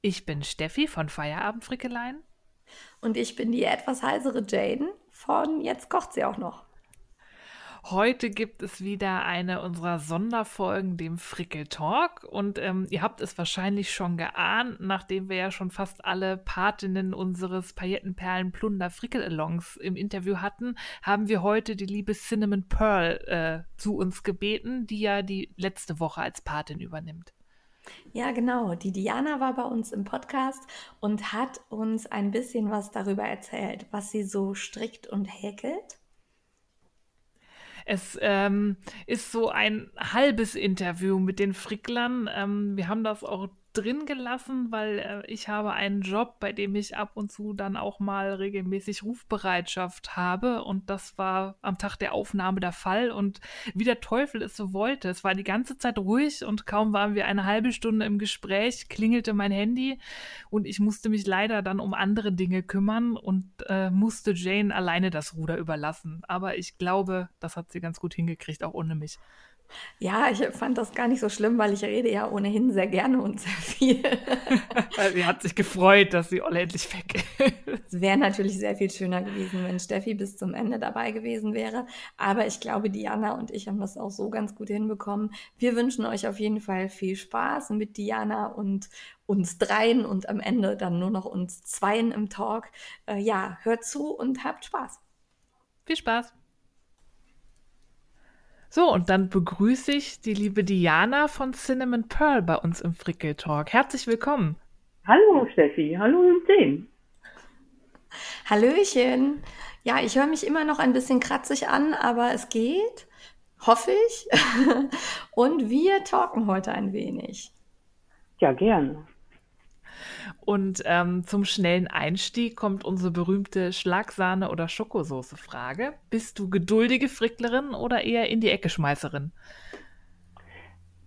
Ich bin Steffi von Feierabend Frickeleien. Und ich bin die etwas heisere Jane von Jetzt kocht sie auch noch. Heute gibt es wieder eine unserer Sonderfolgen, dem Frickel Talk. Und ähm, ihr habt es wahrscheinlich schon geahnt, nachdem wir ja schon fast alle Patinnen unseres Paillettenperlen-Plunder Frickel-Alongs im Interview hatten, haben wir heute die liebe Cinnamon Pearl äh, zu uns gebeten, die ja die letzte Woche als Patin übernimmt. Ja, genau. Die Diana war bei uns im Podcast und hat uns ein bisschen was darüber erzählt, was sie so strickt und häkelt. Es ähm, ist so ein halbes Interview mit den Fricklern. Ähm, wir haben das auch drin gelassen, weil äh, ich habe einen Job, bei dem ich ab und zu dann auch mal regelmäßig Rufbereitschaft habe und das war am Tag der Aufnahme der Fall und wie der Teufel es so wollte. Es war die ganze Zeit ruhig und kaum waren wir eine halbe Stunde im Gespräch, klingelte mein Handy und ich musste mich leider dann um andere Dinge kümmern und äh, musste Jane alleine das Ruder überlassen. Aber ich glaube, das hat sie ganz gut hingekriegt, auch ohne mich. Ja, ich fand das gar nicht so schlimm, weil ich rede ja ohnehin sehr gerne und sehr viel. sie hat sich gefreut, dass sie Olle endlich weg ist. Es wäre natürlich sehr viel schöner gewesen, wenn Steffi bis zum Ende dabei gewesen wäre. Aber ich glaube, Diana und ich haben das auch so ganz gut hinbekommen. Wir wünschen euch auf jeden Fall viel Spaß mit Diana und uns dreien und am Ende dann nur noch uns zweien im Talk. Äh, ja, hört zu und habt Spaß. Viel Spaß. So, und dann begrüße ich die liebe Diana von Cinnamon Pearl bei uns im Frickel Talk. Herzlich willkommen. Hallo Steffi, hallo Jane. Hallöchen. Ja, ich höre mich immer noch ein bisschen kratzig an, aber es geht, hoffe ich. und wir talken heute ein wenig. Ja, gerne. Und ähm, zum schnellen Einstieg kommt unsere berühmte Schlagsahne- oder Schokosoße-Frage. Bist du geduldige Fricklerin oder eher in die Ecke Schmeißerin?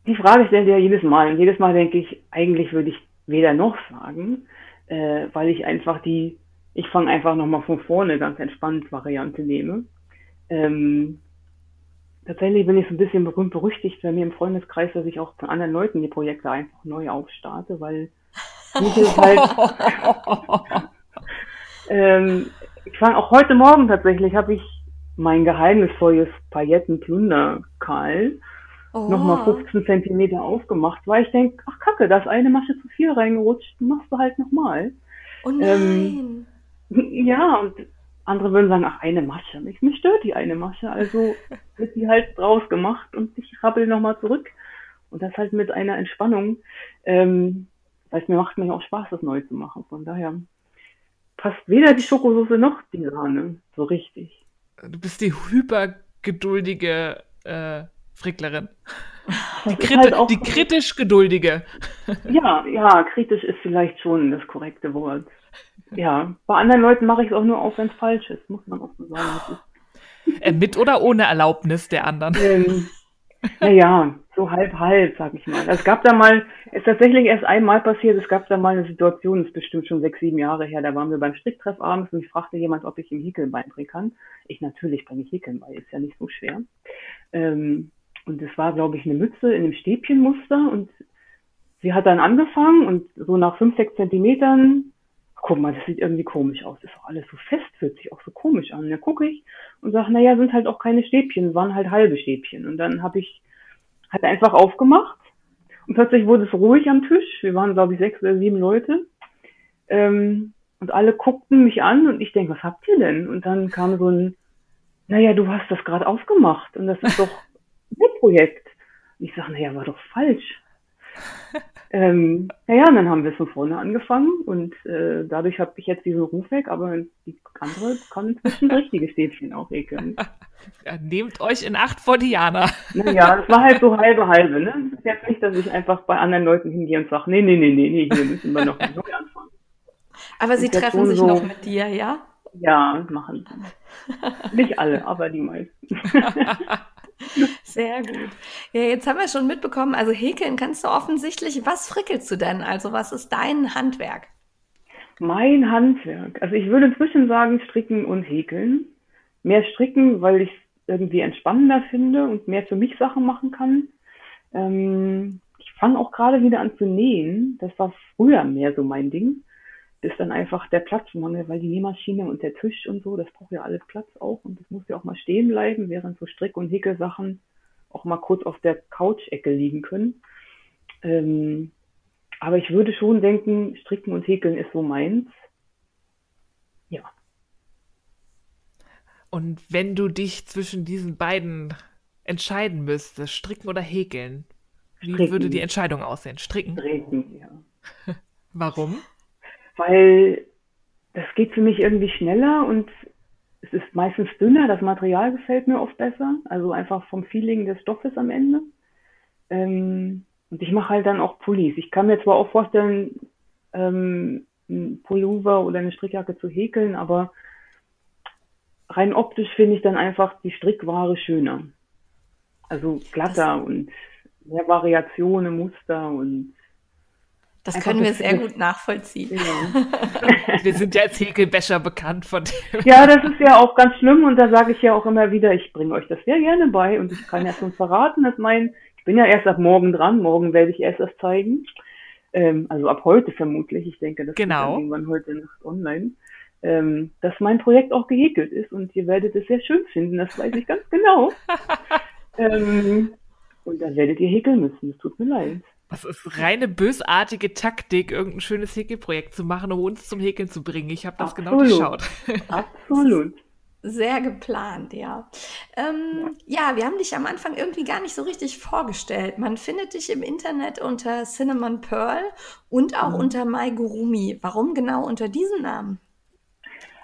Die Frage stelle ich ja jedes Mal. Und jedes Mal denke ich, eigentlich würde ich weder noch sagen, äh, weil ich einfach die, ich fange einfach nochmal von vorne ganz entspannt Variante nehme. Ähm, tatsächlich bin ich so ein bisschen berühmt berüchtigt bei mir im Freundeskreis, dass ich auch von anderen Leuten die Projekte einfach neu aufstarte, weil mich ist halt, ähm, ich fange auch heute Morgen tatsächlich, habe ich mein geheimnisvolles Paillettenplunderkal oh. nochmal 15 Zentimeter aufgemacht, weil ich denke, ach kacke, da ist eine Masche zu viel reingerutscht, machst du halt nochmal. Oh nein. Ähm, ja, und andere würden sagen, ach, eine Masche. Mich, mich stört die eine Masche. Also wird die halt draus gemacht und ich rabbel nochmal zurück. Und das halt mit einer Entspannung. Ähm, weil es mir macht mir auch Spaß, das neu zu machen. Von daher passt weder die Schokosauce noch die Sahne so richtig. Du bist die hypergeduldige äh, Fricklerin. Die, Kriti halt die kritisch geduldige. Ja, ja, kritisch ist vielleicht schon das korrekte Wort. Ja, bei anderen Leuten mache ich es auch nur auf, wenn es falsch ist, muss man auch so sagen. Äh, mit oder ohne Erlaubnis der anderen? Ähm, naja, so halb halb, sag ich mal. Es gab da mal, ist tatsächlich erst einmal passiert, es gab da mal eine Situation, das ist bestimmt schon sechs, sieben Jahre her, da waren wir beim Stricktreff abends und ich fragte jemand, ob ich ihm Häkeln beibringen kann. Ich natürlich bringe ich Häkeln bei, ist ja nicht so schwer. Ähm, und es war, glaube ich, eine Mütze in einem Stäbchenmuster und sie hat dann angefangen und so nach fünf, sechs Zentimetern guck mal, das sieht irgendwie komisch aus. Das ist auch alles so fest, fühlt sich auch so komisch an. dann gucke ich und sage, naja, sind halt auch keine Stäbchen, waren halt halbe Stäbchen. Und dann habe ich halt einfach aufgemacht und plötzlich wurde es ruhig am Tisch. Wir waren, glaube ich, sechs oder sieben Leute. Ähm, und alle guckten mich an und ich denke, was habt ihr denn? Und dann kam so ein, naja, du hast das gerade aufgemacht und das ist doch ein Projekt. Und ich sage, naja, war doch falsch ähm, naja, und dann haben wir von vorne angefangen und äh, dadurch habe ich jetzt diesen Ruf weg, aber die andere kann inzwischen richtige Stäbchen auch häkeln. Ja, nehmt euch in Acht vor Diana. Naja, das war halt so halbe halbe, ne? Das ist jetzt nicht, dass ich einfach bei anderen Leuten hingehe und sage, nee, nee, nee, nee, nee, hier müssen wir noch neu anfangen. Aber sie treffen sich so, noch mit dir, ja? Ja, machen sie. Nicht alle, aber die meisten. Sehr gut. Ja, jetzt haben wir schon mitbekommen, also häkeln kannst du offensichtlich. Was frickelst du denn? Also was ist dein Handwerk? Mein Handwerk. Also ich würde inzwischen sagen, stricken und häkeln. Mehr stricken, weil ich es irgendwie entspannender finde und mehr für mich Sachen machen kann. Ähm, ich fange auch gerade wieder an zu nähen. Das war früher mehr so mein Ding. Ist dann einfach der Platzmangel, weil die Nähmaschine und der Tisch und so, das braucht ja alles Platz auch und das muss ja auch mal stehen bleiben, während so Strick- und Häkelsachen auch mal kurz auf der Couch-Ecke liegen können. Ähm, aber ich würde schon denken, Stricken und Häkeln ist so meins. Ja. Und wenn du dich zwischen diesen beiden entscheiden müsstest, stricken oder häkeln, wie stricken. würde die Entscheidung aussehen? Stricken? Stricken, ja. Warum? Weil das geht für mich irgendwie schneller und es ist meistens dünner. Das Material gefällt mir oft besser. Also einfach vom Feeling des Stoffes am Ende. Ähm, und ich mache halt dann auch Pullis. Ich kann mir zwar auch vorstellen, ähm, ein Pullover oder eine Strickjacke zu häkeln, aber rein optisch finde ich dann einfach die Strickware schöner. Also glatter das, und mehr Variationen, Muster und das Einfach können wir sehr gut nachvollziehen. Ja. wir sind ja als Häkelbäscher bekannt von dem. Ja, das ist ja auch ganz schlimm und da sage ich ja auch immer wieder, ich bringe euch das sehr gerne bei und ich kann ja schon verraten, dass mein, ich bin ja erst ab morgen dran, morgen werde ich erst das zeigen. Ähm, also ab heute vermutlich, ich denke, das genau. ist irgendwann heute Nacht online. Ähm, dass mein Projekt auch gehäkelt ist und ihr werdet es sehr schön finden, das weiß ich ganz genau. ähm, und dann werdet ihr häkeln müssen, es tut mir leid. Das ist reine bösartige Taktik, irgendein schönes Häkelprojekt zu machen, um uns zum Häkeln zu bringen. Ich habe das genau Absolut. genau geschaut. Absolut. Sehr geplant, ja. Ähm, ja. ja. wir haben dich am Anfang irgendwie gar nicht so richtig vorgestellt. Man findet dich im Internet unter Cinnamon Pearl und auch mhm. unter MyGurumi. Warum genau unter diesem Namen?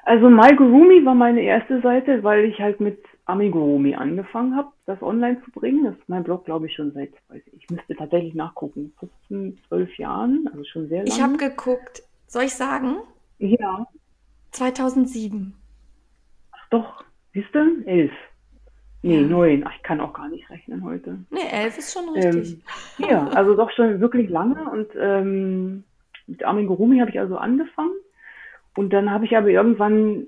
Also MyGurumi war meine erste Seite, weil ich halt mit Amigurumi angefangen habe, das online zu bringen. Das ist mein Blog, glaube ich, schon seit, weiß ich, ich müsste tatsächlich nachgucken, 15, 12 Jahren, also schon sehr lange. Ich habe geguckt, soll ich sagen? Ja. 2007. Ach doch, siehst du? Elf. Nee, ja. neun. Ach, ich kann auch gar nicht rechnen heute. Nee, elf ist schon richtig. Ähm, ja, also doch schon wirklich lange und ähm, mit Amigurumi habe ich also angefangen. Und dann habe ich aber irgendwann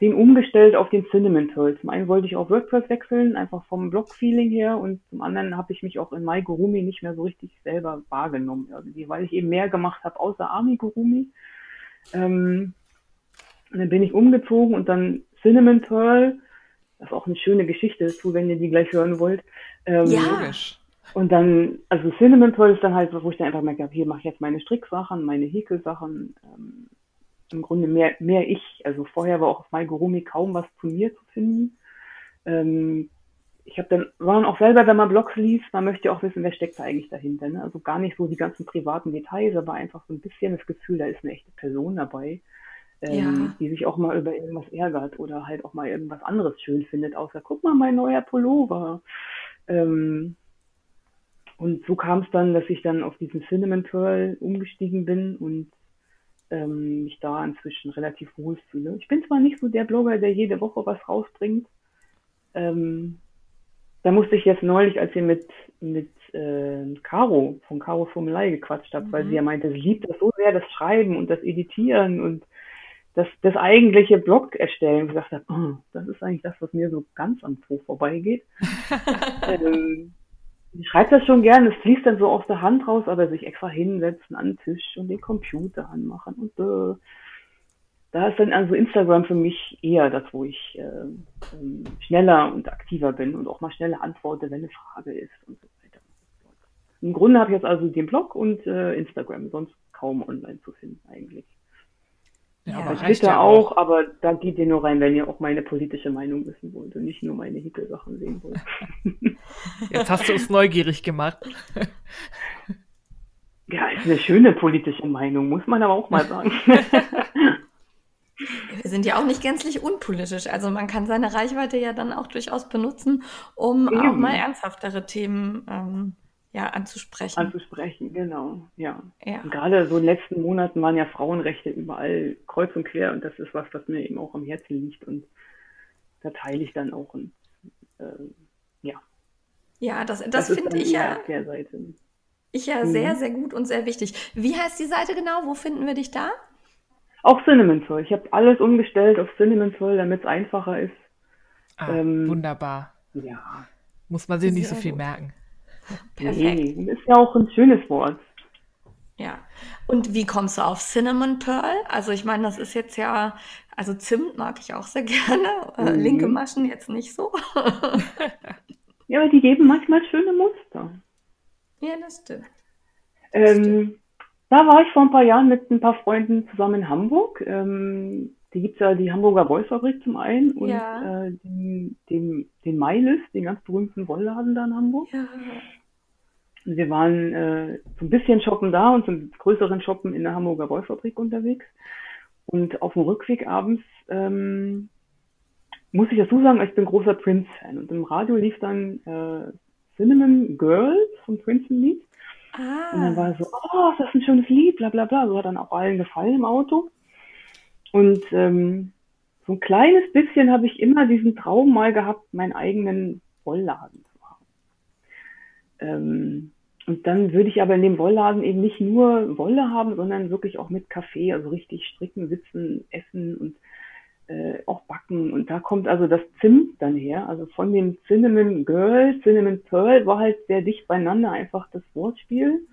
den umgestellt auf den Cinnamon Toll. Zum einen wollte ich auf WordPress wechseln, einfach vom Blog-Feeling her und zum anderen habe ich mich auch in MyGurumi nicht mehr so richtig selber wahrgenommen irgendwie, weil ich eben mehr gemacht habe außer AmiGurumi. Ähm, und dann bin ich umgezogen und dann Cinnamon Pearl, das ist auch eine schöne Geschichte dazu, wenn ihr die gleich hören wollt. Ähm, ja. Und dann, also Cinnamon Pearl ist dann halt, wo ich dann einfach merke, hier mache ich jetzt meine Stricksachen, meine Häkelsachen, ähm, im Grunde mehr, mehr ich. Also vorher war auch auf MyGurumi kaum was zu mir zu finden. Ähm, ich habe dann, war dann auch selber, wenn man Blogs liest, man möchte auch wissen, wer steckt da eigentlich dahinter. Ne? Also gar nicht so die ganzen privaten Details, aber einfach so ein bisschen das Gefühl, da ist eine echte Person dabei, ähm, ja. die sich auch mal über irgendwas ärgert oder halt auch mal irgendwas anderes schön findet, außer guck mal, mein neuer Pullover. Ähm, und so kam es dann, dass ich dann auf diesen Cinnamon Pearl umgestiegen bin und ähm, mich da inzwischen relativ wohl fühle. Ich bin zwar nicht so der Blogger, der jede Woche was rausbringt. Ähm, da musste ich jetzt neulich, als ihr mit, mit äh, Caro von Caro Formelei gequatscht habt, mhm. weil sie ja meinte, sie liebt das so sehr, das Schreiben und das Editieren und das, das eigentliche Blog erstellen. Und gesagt habe, oh, das ist eigentlich das, was mir so ganz am Po vorbeigeht. ähm, ich schreibe das schon gern, es fließt dann so aus der Hand raus, aber sich extra hinsetzen an den Tisch und den Computer anmachen und äh, da ist dann also Instagram für mich eher das, wo ich äh, ähm, schneller und aktiver bin und auch mal schneller antworte, wenn eine Frage ist und so weiter. Im Grunde habe ich jetzt also den Blog und äh, Instagram, sonst kaum online zu finden eigentlich. Ja, aber Twitter ja auch, auch, aber da geht ihr nur rein, wenn ihr auch meine politische Meinung wissen wollt und nicht nur meine Hickel-Sachen sehen wollt. Jetzt hast du uns neugierig gemacht. Ja, ist eine schöne politische Meinung, muss man aber auch mal sagen. Wir sind ja auch nicht gänzlich unpolitisch. Also man kann seine Reichweite ja dann auch durchaus benutzen, um Eben. auch mal ernsthaftere Themen ähm, ja, anzusprechen. anzusprechen, genau, ja. Ja. Und gerade so in den letzten Monaten waren ja Frauenrechte überall kreuz und quer und das ist was, was mir eben auch am Herzen liegt und da teile ich dann auch und äh, ja, Ja, das, das, das finde ich ja, auf der Seite. ich ja Mhm. sehr, sehr gut und sehr wichtig. Wie heißt die Seite genau? Wo finden wir dich da? Auch Cinnamon Zoll. Ich habe alles umgestellt auf Cinnamon Zoll, damit es einfacher ist. Ah, Ähm, wunderbar. Ja, Muss man sich nicht so viel gut. merken. Perfekt. nee, ist ja auch ein schönes Wort. Ja. Und wie kommst du auf Cinnamon Pearl? Also ich meine, das ist jetzt ja, also Zimt mag ich auch sehr gerne. Äh, Mhm. linke Maschen jetzt nicht so. Ja, aber die geben manchmal schöne Muster. ja, das stimmt. Ähm, da war ich vor ein paar Jahren mit ein paar Freunden zusammen in Hamburg. Ähm, die gibt's ja die Hamburger Wollfabrik zum einen und Ja. äh, den, den, den Mailis, den ganz berühmten Wollladen da in Hamburg. Ja. Wir waren äh, so ein bisschen shoppen da und zum größeren Shoppen in der Hamburger Wollfabrik unterwegs. Und auf dem Rückweg abends ähm, muss ich dazu sagen, ich bin großer Prince-Fan. Und im Radio lief dann äh, Cinnamon Girls von Prince ein Lied. Und dann Ah, war so, oh, ist das ein schönes Lied, bla bla bla. So hat dann auch allen gefallen im Auto. Und ähm, so ein kleines bisschen habe ich immer diesen Traum mal gehabt, meinen eigenen Wollladen zu haben. Ähm, und dann würde ich aber in dem Wollladen eben nicht nur Wolle haben, sondern wirklich auch mit Kaffee, also richtig stricken, sitzen, essen und äh, auch backen. Und da kommt also das Zimt dann her. Also von dem Cinnamon Girl, Cinnamon Pearl war halt sehr dicht beieinander einfach das Wortspiel.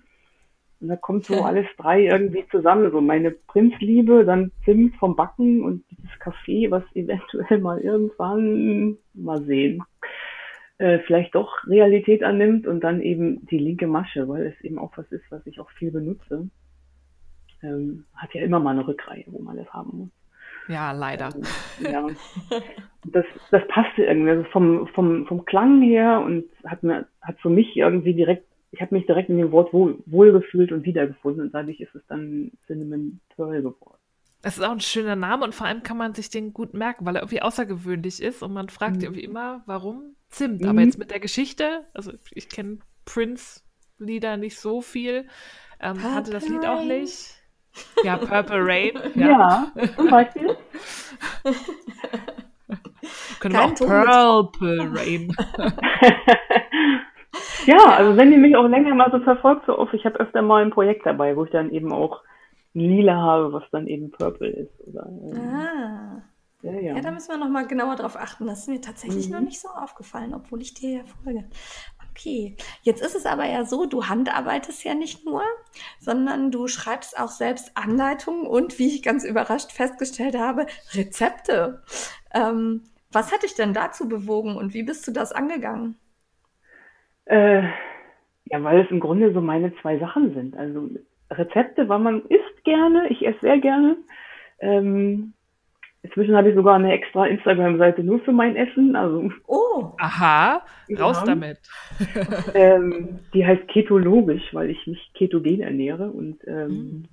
Und da kommt so alles drei irgendwie zusammen. So meine Prinzliebe, dann Zimt vom Backen und dieses Kaffee, was eventuell mal irgendwann mal sehen äh, vielleicht doch Realität annimmt und dann eben die linke Masche, weil es eben auch was ist, was ich auch viel benutze. Ähm, hat ja immer mal eine Rückreihe, wo man das haben muss. Ja, leider. Ja, das, das passte irgendwie also vom, vom, vom Klang her und hat mir, hat für mich irgendwie direkt, ich habe mich direkt in dem Wort wohl, wohlgefühlt und wiedergefunden und dadurch ist es dann Cinnamon Pearl geworden. Es ist auch ein schöner Name und vor allem kann man sich den gut merken, weil er irgendwie außergewöhnlich ist und man fragt Mhm. irgendwie immer, warum Zimt. Mhm. Aber jetzt mit der Geschichte, also ich kenne Prince-Lieder nicht so viel, ähm, hatte das Lied auch nicht. Ja, Purple Rain. Ja, zum Beispiel. Können wir Kein auch Ton mit- Purple Rain. Ja, also wenn ihr mich auch länger mal so verfolgt, so oft, ich habe öfter mal ein Projekt dabei, wo ich dann eben auch Lila habe, was dann eben Purple ist. Oder, ähm, ah. ja, ja. Ja, da müssen wir noch mal genauer drauf achten. Das ist mir tatsächlich Mhm. noch nicht so aufgefallen, obwohl ich dir ja folge. Okay, jetzt ist es aber ja so, du handarbeitest ja nicht nur, sondern du schreibst auch selbst Anleitungen und, wie ich ganz überrascht festgestellt habe, Rezepte. Ähm, was hat dich denn dazu bewogen und wie bist du das angegangen? Äh, ja, weil es im Grunde so meine zwei Sachen sind. Also Rezepte, weil man isst gerne, ich esse sehr gerne. Ähm, inzwischen habe ich sogar eine extra Instagram-Seite nur für mein Essen. Also Oh, Aha, raus Ja. damit. ähm, die heißt ketologisch, weil ich mich ketogen ernähre und ähm, Mhm.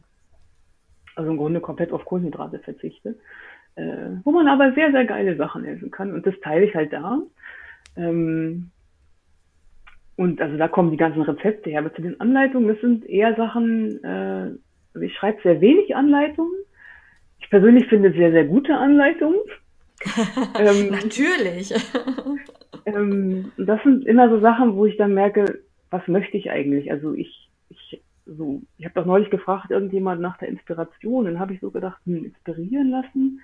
also im Grunde komplett auf Kohlenhydrate verzichte. Äh, wo man aber sehr, sehr geile Sachen essen kann. Und das teile ich halt da. Ähm, und also da kommen die ganzen Rezepte her. Aber zu den Anleitungen, das sind eher Sachen, äh, also ich schreibe sehr wenig Anleitungen. Ich persönlich finde sehr, sehr gute Anleitungen. ähm, natürlich. ähm, das sind immer so Sachen, wo ich dann merke, was möchte ich eigentlich? Also ich, ich so, ich habe doch neulich gefragt, irgendjemand nach der Inspiration, dann habe ich so gedacht, hm, inspirieren lassen.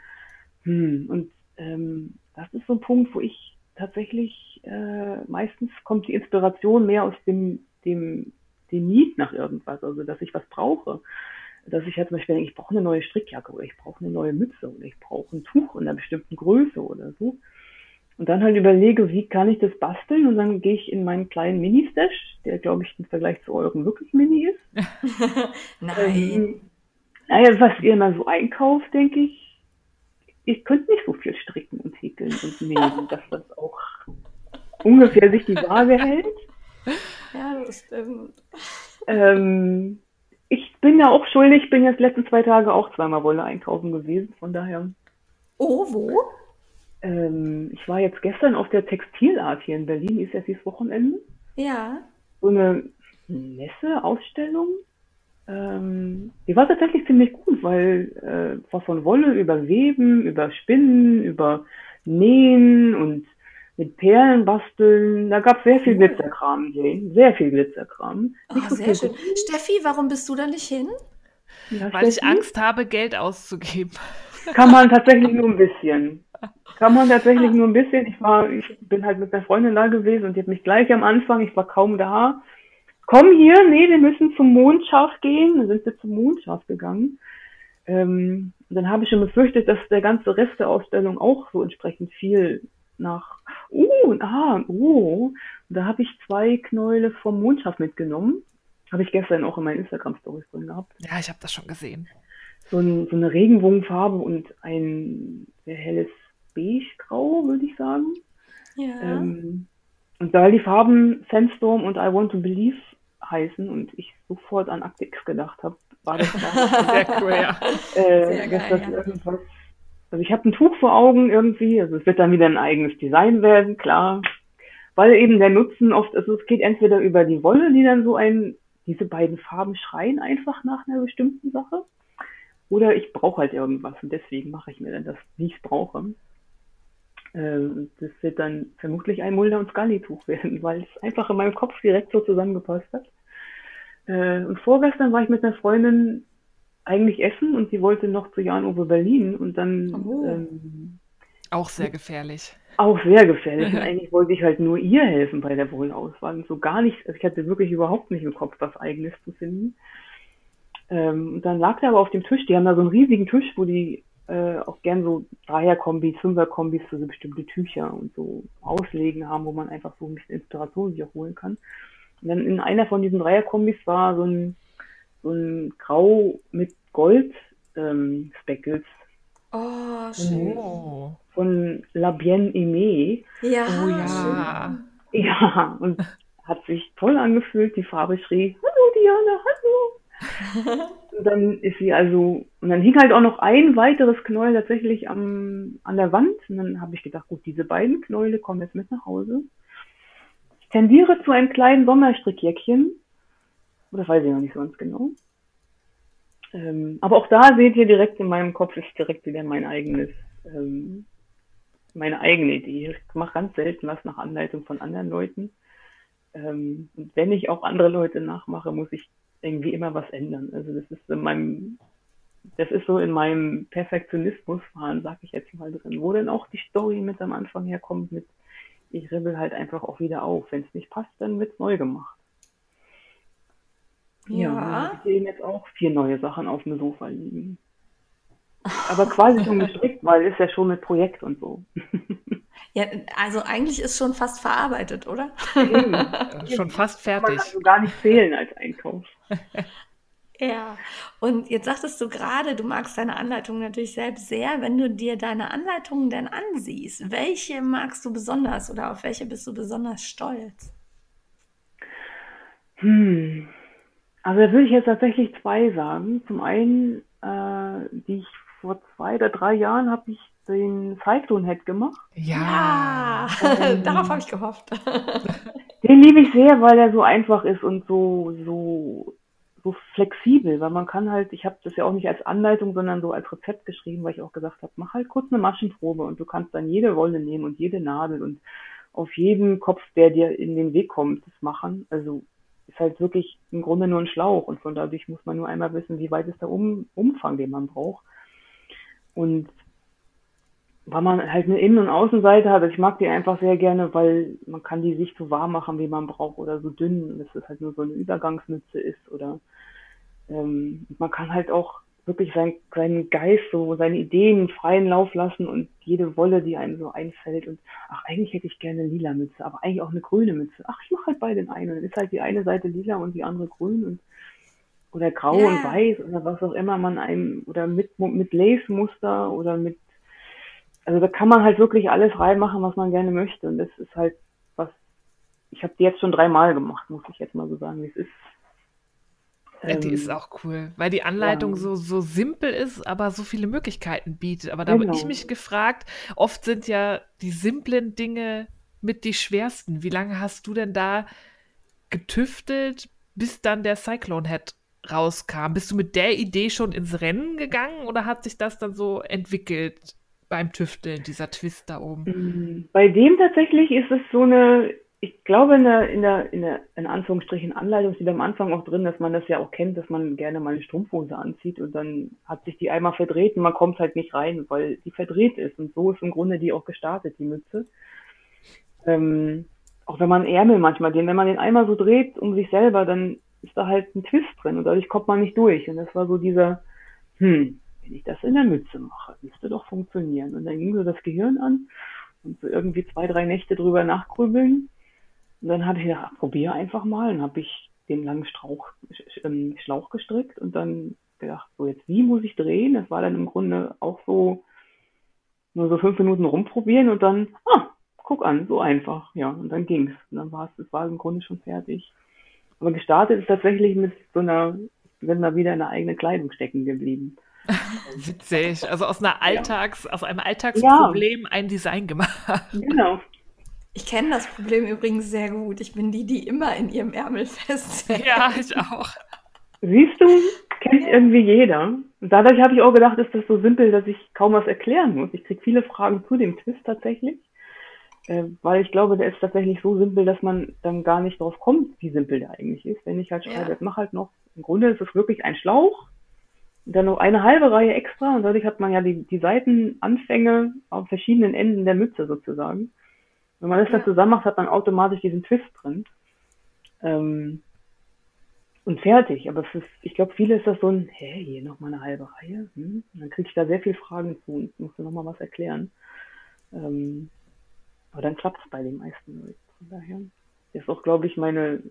Hm, und ähm, das ist so ein Punkt, wo ich tatsächlich äh, meistens kommt die Inspiration mehr aus dem, dem, dem Need nach irgendwas, also dass ich was brauche. Dass ich halt zum Beispiel denke, ich brauche eine neue Strickjacke oder ich brauche eine neue Mütze oder ich brauche ein Tuch in einer bestimmten Größe oder so. Und dann halt überlege, wie kann ich das basteln? Und dann gehe ich in meinen kleinen Mini-Stash, der, glaube ich, im Vergleich zu eurem wirklich Mini ist. Nein. Ähm, naja, was ihr immer so einkauft, denke ich, ihr könnt nicht so viel stricken und häkeln und nähen, dass das auch ungefähr sich die Waage hält. Ja, das stimmt. Ähm, ich bin ja auch schuldig, bin jetzt letzten zwei Tage auch zweimal Wolle einkaufen gewesen, von daher. Oh, wo? Ähm, ich war jetzt gestern auf der Textilart hier in Berlin, ist ja dieses Wochenende. Ja. so eine Messe-Ausstellung. Ähm, die war tatsächlich ziemlich gut, weil äh, war von Wolle über Weben, über Spinnen, über Nähen und mit Perlen basteln. Da gab es sehr viel Glitzerkram, Jane. Sehr viel Glitzerkram. Oh, so sehr schön. Steffi, warum bist du da nicht hin? Ja, Weil Steffi? ich Angst habe, Geld auszugeben. Kann man tatsächlich nur ein bisschen. Kann man tatsächlich nur ein bisschen. Ich war, ich bin halt mit einer Freundin da gewesen und die hat mich gleich am Anfang, ich war kaum da. Komm hier, nee, wir müssen zum Mondschaf gehen. Dann sind wir zum Mondschaf gegangen. Ähm, dann habe ich schon befürchtet, dass der ganze Rest der Ausstellung auch so entsprechend viel nach, uh, ah, oh, und da habe ich zwei Knäule vom Mondschaf mitgenommen. Habe ich gestern auch in meinen Instagram-Stories drin gehabt. Ja, ich habe das schon gesehen. So, ein, so eine Regenbogenfarbe und ein sehr helles Beige-Grau, würde ich sagen. Ja. Ähm, und weil die Farben Sandstorm und I Want to Believe heißen und ich sofort an Akte X gedacht habe, war das sehr cool, ja. Äh, sehr geil, das ja. irgendwas also ich habe ein Tuch vor Augen irgendwie, also es wird dann wieder ein eigenes Design werden, klar. Weil eben der Nutzen oft, also es geht entweder über die Wolle, die dann so ein, diese beiden Farben schreien einfach nach einer bestimmten Sache. Oder ich brauche halt irgendwas und deswegen mache ich mir dann das, wie ich es brauche. Äh, das wird dann vermutlich ein Mulder- und Scully-Tuch werden, weil es einfach in meinem Kopf direkt so zusammengepasst hat. Äh, und vorgestern war ich mit einer Freundin eigentlich essen und sie wollte noch zu Jan Uwe Berlin und dann. Oh. Ähm, auch sehr gefährlich. Auch sehr gefährlich. und eigentlich wollte ich halt nur ihr helfen bei der Wohnauswahl und so gar nicht, also ich hatte wirklich überhaupt nicht im Kopf, was eigenes zu finden. Ähm, und dann lag der aber auf dem Tisch, die haben da so einen riesigen Tisch, wo die äh, auch gern so Dreierkombis, Fünferkombis für so bestimmte Tücher und so auslegen haben, wo man einfach so ein bisschen Inspiration sich auch holen kann. Und dann in einer von diesen Dreierkombis war so ein, so ein Grau mit Gold ähm, Speckles. Oh, schön. Oh. Von La Bien Aimée. Ja, oh, ja. Schön. Ja, und hat sich toll angefühlt. Die Farbe schrie, hallo Diana, hallo. Und dann ist sie also, und dann hing halt auch noch ein weiteres Knäuel tatsächlich am, an der Wand. Und dann habe ich gedacht, gut, diese beiden Knäule kommen jetzt mit nach Hause. Ich tendiere zu einem kleinen Sommerstrickjäckchen. Oder weiß ich noch nicht so ganz genau. Ähm, aber auch da seht ihr direkt in meinem Kopf ist direkt wieder mein eigenes, ähm, meine eigene Idee. Ich mache ganz selten was nach Anleitung von anderen Leuten. Ähm, und wenn ich auch andere Leute nachmache, muss ich irgendwie immer was ändern. Also das ist in meinem, das ist so in meinem Perfektionismus fahren, sag ich jetzt mal drin, wo dann auch die Story mit am Anfang herkommt mit, ich ribbel halt einfach auch wieder auf. Wenn es nicht passt, dann wird's neu gemacht. Ja, ja ich sehe jetzt auch vier neue Sachen auf dem Sofa liegen. Aber quasi schon gestrickt, weil ist ja schon mit Projekt und so. Ja, also eigentlich ist schon fast verarbeitet, oder? schon fast fertig. Kann man also gar nicht fehlen als Einkauf. Ja, und jetzt sagtest du gerade, du magst deine Anleitungen natürlich selbst sehr. Wenn du dir deine Anleitungen denn ansiehst, welche magst du besonders oder auf welche bist du besonders stolz? Hm, also da würde ich jetzt tatsächlich zwei sagen. Zum einen, äh, die ich vor zwei oder drei Jahren habe ich den Cyclone Head gemacht. Ja, ähm, darauf habe ich gehofft. den liebe ich sehr, weil er so einfach ist und so so so flexibel, weil man kann halt, ich habe das ja auch nicht als Anleitung, sondern so als Rezept geschrieben, weil ich auch gesagt habe, mach halt kurz eine Maschenprobe und du kannst dann jede Wolle nehmen und jede Nadel und auf jeden Kopf, der dir in den Weg kommt, das machen. Also ist halt wirklich im Grunde nur ein Schlauch und von dadurch muss man nur einmal wissen, wie weit ist der um Umfang, den man braucht. Und weil man halt eine Innen- und Außenseite hat, ich mag die einfach sehr gerne, weil man kann die sich so warm machen, wie man braucht oder so dünn, dass es halt nur so eine Übergangsmütze ist oder ähm, man kann halt auch wirklich sein, seinen Geist, so seine Ideen freien Lauf lassen und jede Wolle, die einem so einfällt und ach, eigentlich hätte ich gerne eine lila Mütze, aber eigentlich auch eine grüne Mütze. Ach, ich mache halt beide in einen und dann ist halt die eine Seite lila und die andere grün und oder grau yeah. und weiß oder was auch immer man einem oder mit mit Lace-Muster oder mit also da kann man halt wirklich alles reinmachen, was man gerne möchte und das ist halt was ich habe die jetzt schon dreimal gemacht, muss ich jetzt mal so sagen. Es ist ja, die ist ähm, auch cool, weil die Anleitung ja. so, so simpel ist, aber so viele Möglichkeiten bietet. Aber da genau. habe ich mich gefragt, oft sind ja die simplen Dinge mit die schwersten. Wie lange hast du denn da getüftelt, bis dann der Cyclone Head rauskam. Bist du mit der Idee schon ins Rennen gegangen oder hat sich das dann so entwickelt beim Tüfteln, dieser Twist da oben? Mm, bei dem tatsächlich ist es so eine, ich glaube, in der, in der, in der, in Anführungsstrichen Anleitung steht am Anfang auch drin, dass man das ja auch kennt, dass man gerne mal eine Strumpfhose anzieht und dann hat sich die einmal verdreht und man kommt halt nicht rein, weil die verdreht ist. Und so ist im Grunde die auch gestartet, die Mütze. Ähm, auch wenn man Ärmel manchmal den, wenn man den einmal so dreht um sich selber, dann ist da halt ein Twist drin und dadurch kommt man nicht durch. Und das war so dieser, hm, wenn ich das in der Mütze mache, müsste doch funktionieren. Und dann ging so das Gehirn an und so irgendwie zwei, drei Nächte drüber nachgrübeln. Und dann habe ich gedacht, probier einfach mal. Und habe ich den langen Strauch, ähm, Schlauch gestrickt und dann gedacht, so jetzt wie muss ich drehen? Das war dann im Grunde auch so nur so fünf Minuten rumprobieren und dann, ah, guck an, so einfach, ja, und dann ging's. Und dann war es, es war im Grunde schon fertig. Aber gestartet ist tatsächlich mit so einer, wenn wir wieder in der eigenen Kleidung stecken geblieben. Witzig. Also aus einer Alltags, ja. aus einem Alltagsproblem ja. ein Design gemacht. Genau. Ich kenne das Problem übrigens sehr gut. Ich bin die, die immer in ihrem Ärmel festhält. Ja, ich auch. Siehst du, kennt irgendwie jeder. Dadurch habe ich auch gedacht, ist das so simpel, dass ich kaum was erklären muss. Ich kriege viele Fragen zu dem Twist tatsächlich. Äh, weil ich glaube, der ist tatsächlich so simpel, dass man dann gar nicht drauf kommt, wie simpel der eigentlich ist. Wenn ich halt schreibe, ja. mach halt noch, im Grunde ist es wirklich ein Schlauch, dann noch eine halbe Reihe extra und dadurch hat man ja die, die Seitenanfänge auf verschiedenen Enden der Mütze sozusagen. Wenn man das dann zusammen macht, hat man automatisch diesen Twist drin. Ähm, und fertig. Aber ist, ich glaube, viele ist das so ein, hä, hier nochmal eine halbe Reihe. Hm? dann kriege ich da sehr viele Fragen zu und musste nochmal was erklären. Ähm, aber dann klappt es bei den meisten Leuten. Von daher ist auch, glaube ich, meine,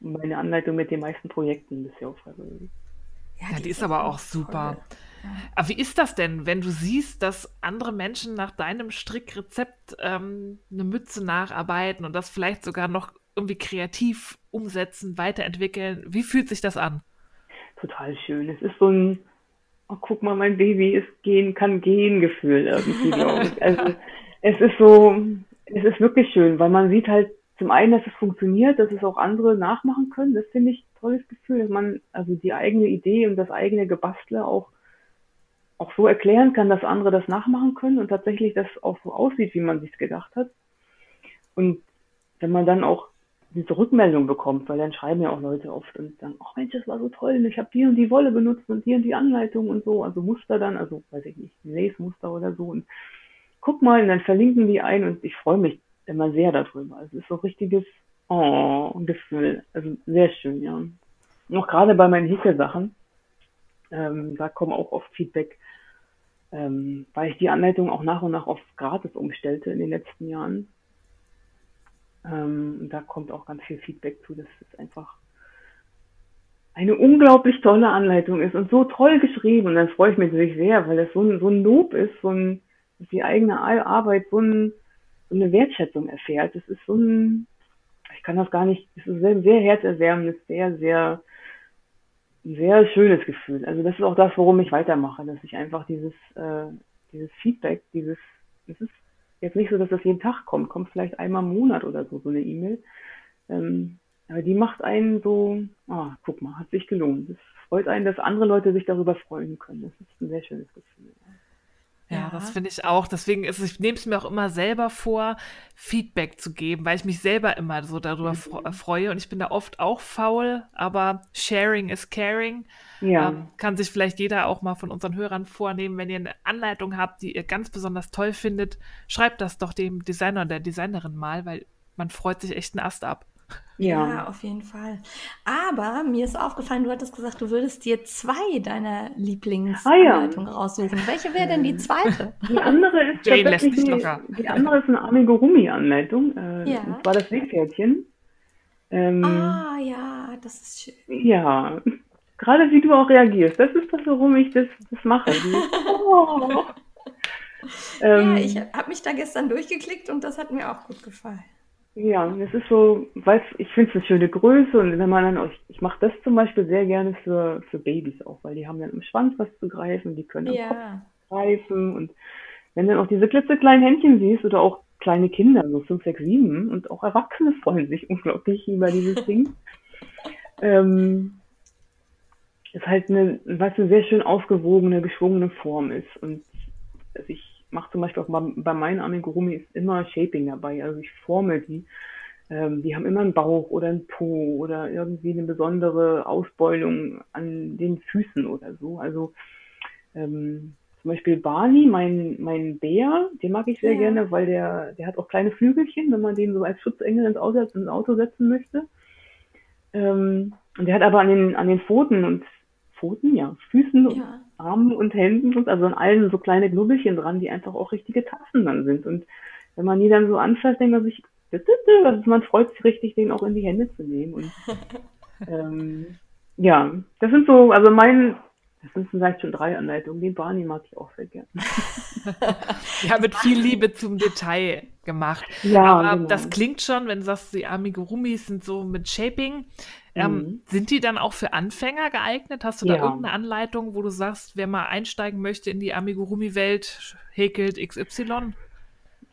meine Anleitung mit den meisten Projekten bisher auf Freiwillig. Ja, die, ja, die ist, ist aber auch super. Ja. Aber wie ist das denn, wenn du siehst, dass andere Menschen nach deinem Strickrezept ähm, eine Mütze nacharbeiten und das vielleicht sogar noch irgendwie kreativ umsetzen, weiterentwickeln? Wie fühlt sich das an? Total schön. Es ist so ein, oh, guck mal, mein Baby ist gehen, kann gehen Gefühl irgendwie, glaube ich. Also es ist so, es ist wirklich schön, weil man sieht halt zum einen, dass es funktioniert, dass es auch andere nachmachen können. Das finde ich tolles Gefühl, dass man also die eigene Idee und das eigene Gebastle auch, auch so erklären kann, dass andere das nachmachen können und tatsächlich das auch so aussieht, wie man sich gedacht hat. Und wenn man dann auch diese Rückmeldung bekommt, weil dann schreiben ja auch Leute oft und sagen, ach Mensch, das war so toll, ich habe die und die Wolle benutzt und die und die Anleitung und so, also Muster dann, also weiß ich nicht, Lace-Muster oder so und guck mal, und dann verlinken die ein und ich freue mich immer sehr darüber. Also es ist so richtiges oh, Gefühl. Also sehr schön, ja. Noch gerade bei meinen Häkelsachen, ähm, da kommen auch oft Feedback, ähm, weil ich die Anleitung auch nach und nach auf gratis umstellte in den letzten Jahren. Ähm, da kommt auch ganz viel Feedback zu, dass es einfach eine unglaublich tolle Anleitung ist und so toll geschrieben. Und dann freue ich mich natürlich sehr, weil das so ein, so ein Lob ist, so ein, die eigene Arbeit so, ein, so eine Wertschätzung erfährt. Das ist so ein, ich kann das gar nicht, das ist ein sehr herzerwärmendes, sehr, sehr, sehr schönes Gefühl. Also das ist auch das, worum ich weitermache, dass ich einfach dieses, äh, dieses Feedback, dieses, es ist jetzt nicht so, dass das jeden Tag kommt, kommt vielleicht einmal im Monat oder so, so eine E-Mail. Ähm, aber die macht einen so, ah, guck mal, hat sich gelohnt. Es freut einen, dass andere Leute sich darüber freuen können. Das ist ein sehr schönes Gefühl. Ja, das finde ich auch. Deswegen ist ich nehme es mir auch immer selber vor, Feedback zu geben, weil ich mich selber immer so darüber mhm. freue und ich bin da oft auch faul, aber Sharing is Caring. Ja. Ähm, kann sich vielleicht jeder auch mal von unseren Hörern vornehmen. Wenn ihr eine Anleitung habt, die ihr ganz besonders toll findet, schreibt das doch dem Designer oder der Designerin mal, weil man freut sich echt einen Ast ab. Ja. ja, auf jeden Fall. Aber mir ist aufgefallen, du hattest gesagt, du würdest dir zwei deiner Lieblingsanleitungen ah, ja. raussuchen. Welche wäre denn die zweite? Die andere ist Jane lässt nicht locker. Die andere ist eine Amigurumi-Anleitung. Äh, ja. Und zwar das Seepferdchen. Ähm, ah, ja, das ist schön. Ja, gerade wie du auch reagierst. Das ist das, warum ich das, das mache. oh. ähm, ja, ich habe mich da gestern durchgeklickt und das hat mir auch gut gefallen. Ja, es ist so, weiß, ich finde es eine schöne Größe und wenn man dann auch, ich mache das zum Beispiel sehr gerne für, für Babys auch, weil die haben dann im Schwanz was zu greifen, die können ja. Kopf greifen und wenn dann auch diese klitzekleinen Händchen siehst oder auch kleine Kinder, so 5, 6, 7 und auch Erwachsene freuen sich unglaublich über dieses Ding. ähm, es halt eine, was eine sehr schön ausgewogene, geschwungene Form ist. Und also ich mache zum Beispiel auch bei, bei meinen Amigurumi ist immer Shaping dabei. Also ich formel die. Ähm, die haben immer einen Bauch oder einen Po oder irgendwie eine besondere Ausbeulung an den Füßen oder so. Also ähm, zum Beispiel Barney, mein, mein Bär, den mag ich sehr ja. gerne, weil der, der hat auch kleine Flügelchen, wenn man den so als Schutzengel ins Auto, ins Auto setzen möchte. Ähm, und der hat aber an den, an den Pfoten und Pfoten, ja, Füßen, ja. Armen und Händen, also an allen so kleine Knubbelchen dran, die einfach auch richtige Tassen dann sind. Und wenn man die dann so anfasst, denkt man sich, also man freut sich richtig, den auch in die Hände zu nehmen. Und ähm, ja, das sind so, also mein das sind vielleicht schon drei Anleitungen. Den Barney mag ich auch sehr gerne. ja, mit viel Liebe zum Detail gemacht. Ja, Aber genau. das klingt schon, wenn du sagst, die Amigurumis sind so mit Shaping. Ähm, mhm. Sind die dann auch für Anfänger geeignet? Hast du da ja. irgendeine Anleitung, wo du sagst, wer mal einsteigen möchte in die Amigurumi-Welt, häkelt XY?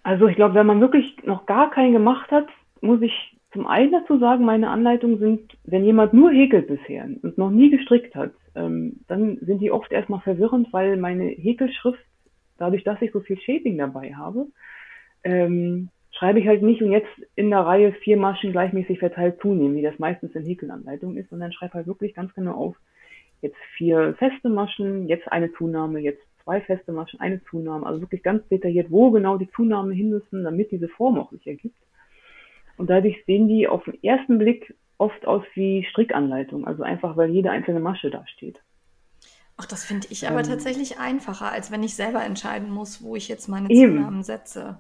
Also ich glaube, wenn man wirklich noch gar keinen gemacht hat, muss ich zum einen dazu sagen, meine Anleitungen sind, wenn jemand nur häkelt bisher und noch nie gestrickt hat, ähm, dann sind die oft erstmal verwirrend, weil meine Häkelschrift, dadurch, dass ich so viel Shaping dabei habe, ähm, schreibe ich halt nicht und jetzt in der Reihe vier Maschen gleichmäßig verteilt zunehmen, wie das meistens in Häkelanleitungen ist, sondern schreibe halt wirklich ganz genau auf, jetzt vier feste Maschen, jetzt eine Zunahme, jetzt zwei feste Maschen, eine Zunahme, also wirklich ganz detailliert, wo genau die Zunahmen hin müssen, damit diese Form auch sich ergibt. Und dadurch sehen die auf den ersten Blick oft aus wie Strickanleitung, also einfach, weil jede einzelne Masche da steht. Ach, das finde ich aber ähm, tatsächlich einfacher, als wenn ich selber entscheiden muss, wo ich jetzt meine. Zunahmen setze.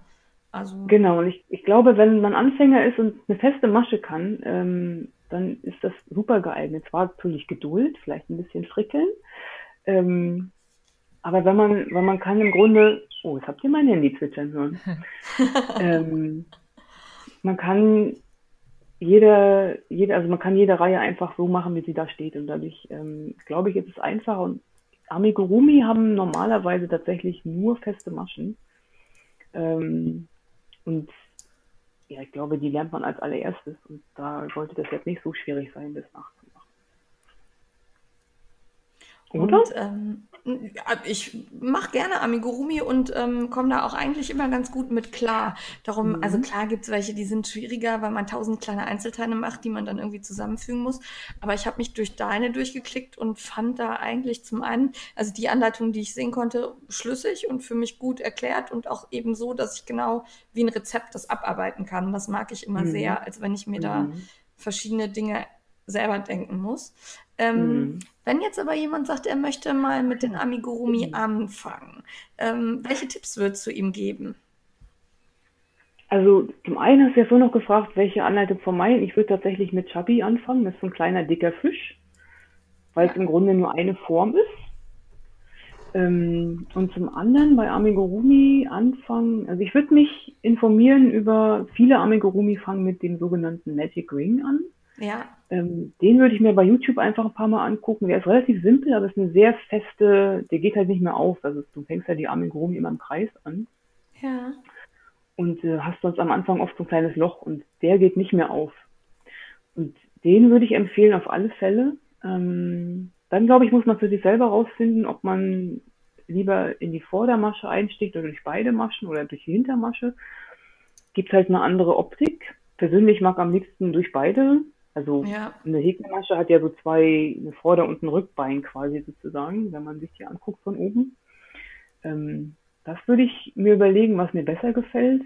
Also genau, und ich, ich glaube, wenn man Anfänger ist und eine feste Masche kann, ähm, dann ist das super geeignet. Zwar natürlich Geduld, vielleicht ein bisschen frickeln, ähm, aber wenn man, wenn man kann im Grunde, oh, jetzt habt ihr mein Handy zwitschern hören. ähm, man kann jede, jede, also man kann jede Reihe einfach so machen, wie sie da steht. Und dadurch, ähm, glaube ich, ist es einfacher. Und Amigurumi haben normalerweise tatsächlich nur feste Maschen. Ähm, und ja, ich glaube, die lernt man als allererstes. Und da sollte das jetzt nicht so schwierig sein, das nachzumachen. Oder? Und, ähm, ich mache gerne Amigurumi und ähm, komme da auch eigentlich immer ganz gut mit klar. Darum, mhm. also klar gibt es welche, die sind schwieriger, weil man tausend kleine Einzelteile macht, die man dann irgendwie zusammenfügen muss. Aber ich habe mich durch deine durchgeklickt und fand da eigentlich zum einen, also die Anleitung, die ich sehen konnte, schlüssig und für mich gut erklärt und auch eben so, dass ich genau wie ein Rezept das abarbeiten kann. Das mag ich immer mhm. sehr, als wenn ich mir mhm. da verschiedene Dinge selber denken muss. Ähm, mhm. Wenn jetzt aber jemand sagt, er möchte mal mit den Amigurumi anfangen, ähm, welche Tipps würdest du ihm geben? Also zum einen hast du ja so noch gefragt, welche Anleitung von meinen. Ich würde tatsächlich mit Chubby anfangen. Das ist so ein kleiner, dicker Fisch, weil ja. es im Grunde nur eine Form ist. Ähm, und zum anderen bei Amigurumi anfangen, also ich würde mich informieren über viele Amigurumi fangen mit dem sogenannten Magic Ring an. Ja. Ähm, den würde ich mir bei YouTube einfach ein paar Mal angucken. Der ist relativ simpel, aber ist eine sehr feste, der geht halt nicht mehr auf. Also du fängst ja die Amigurumi immer im Kreis an. Ja. Und äh, hast sonst am Anfang oft so ein kleines Loch und der geht nicht mehr auf. Und den würde ich empfehlen auf alle Fälle. Ähm, dann glaube ich, muss man für sich selber rausfinden, ob man lieber in die Vordermasche einstiegt oder durch beide Maschen oder durch die Hintermasche. Gibt halt eine andere Optik. Persönlich mag am liebsten durch beide also ja. eine Häkelmasche hat ja so zwei, eine Vorder- und ein Rückbein quasi sozusagen, wenn man sich die anguckt von oben. Ähm, das würde ich mir überlegen, was mir besser gefällt.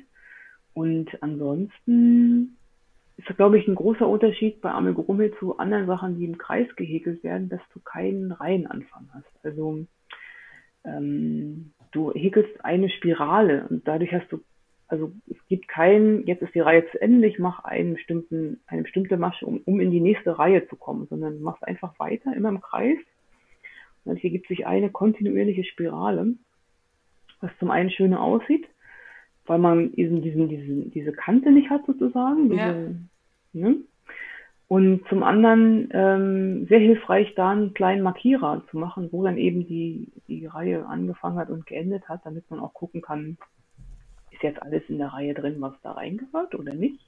Und ansonsten ist glaube ich, ein großer Unterschied bei Amigurumi zu anderen Sachen, die im Kreis gehäkelt werden, dass du keinen Reihenanfang hast. Also ähm, du häkelst eine Spirale und dadurch hast du also es gibt kein, jetzt ist die Reihe zu Ende, ich mache einen bestimmten, eine bestimmte Masche, um, um in die nächste Reihe zu kommen, sondern du machst einfach weiter, immer im Kreis. Und hier gibt sich eine kontinuierliche Spirale, was zum einen schöner aussieht, weil man diesen, diesen, diesen, diese Kante nicht hat sozusagen. Diese, ja. ne? Und zum anderen ähm, sehr hilfreich, da einen kleinen Markierer zu machen, wo dann eben die, die Reihe angefangen hat und geendet hat, damit man auch gucken kann, jetzt alles in der Reihe drin, was da reingehört oder nicht.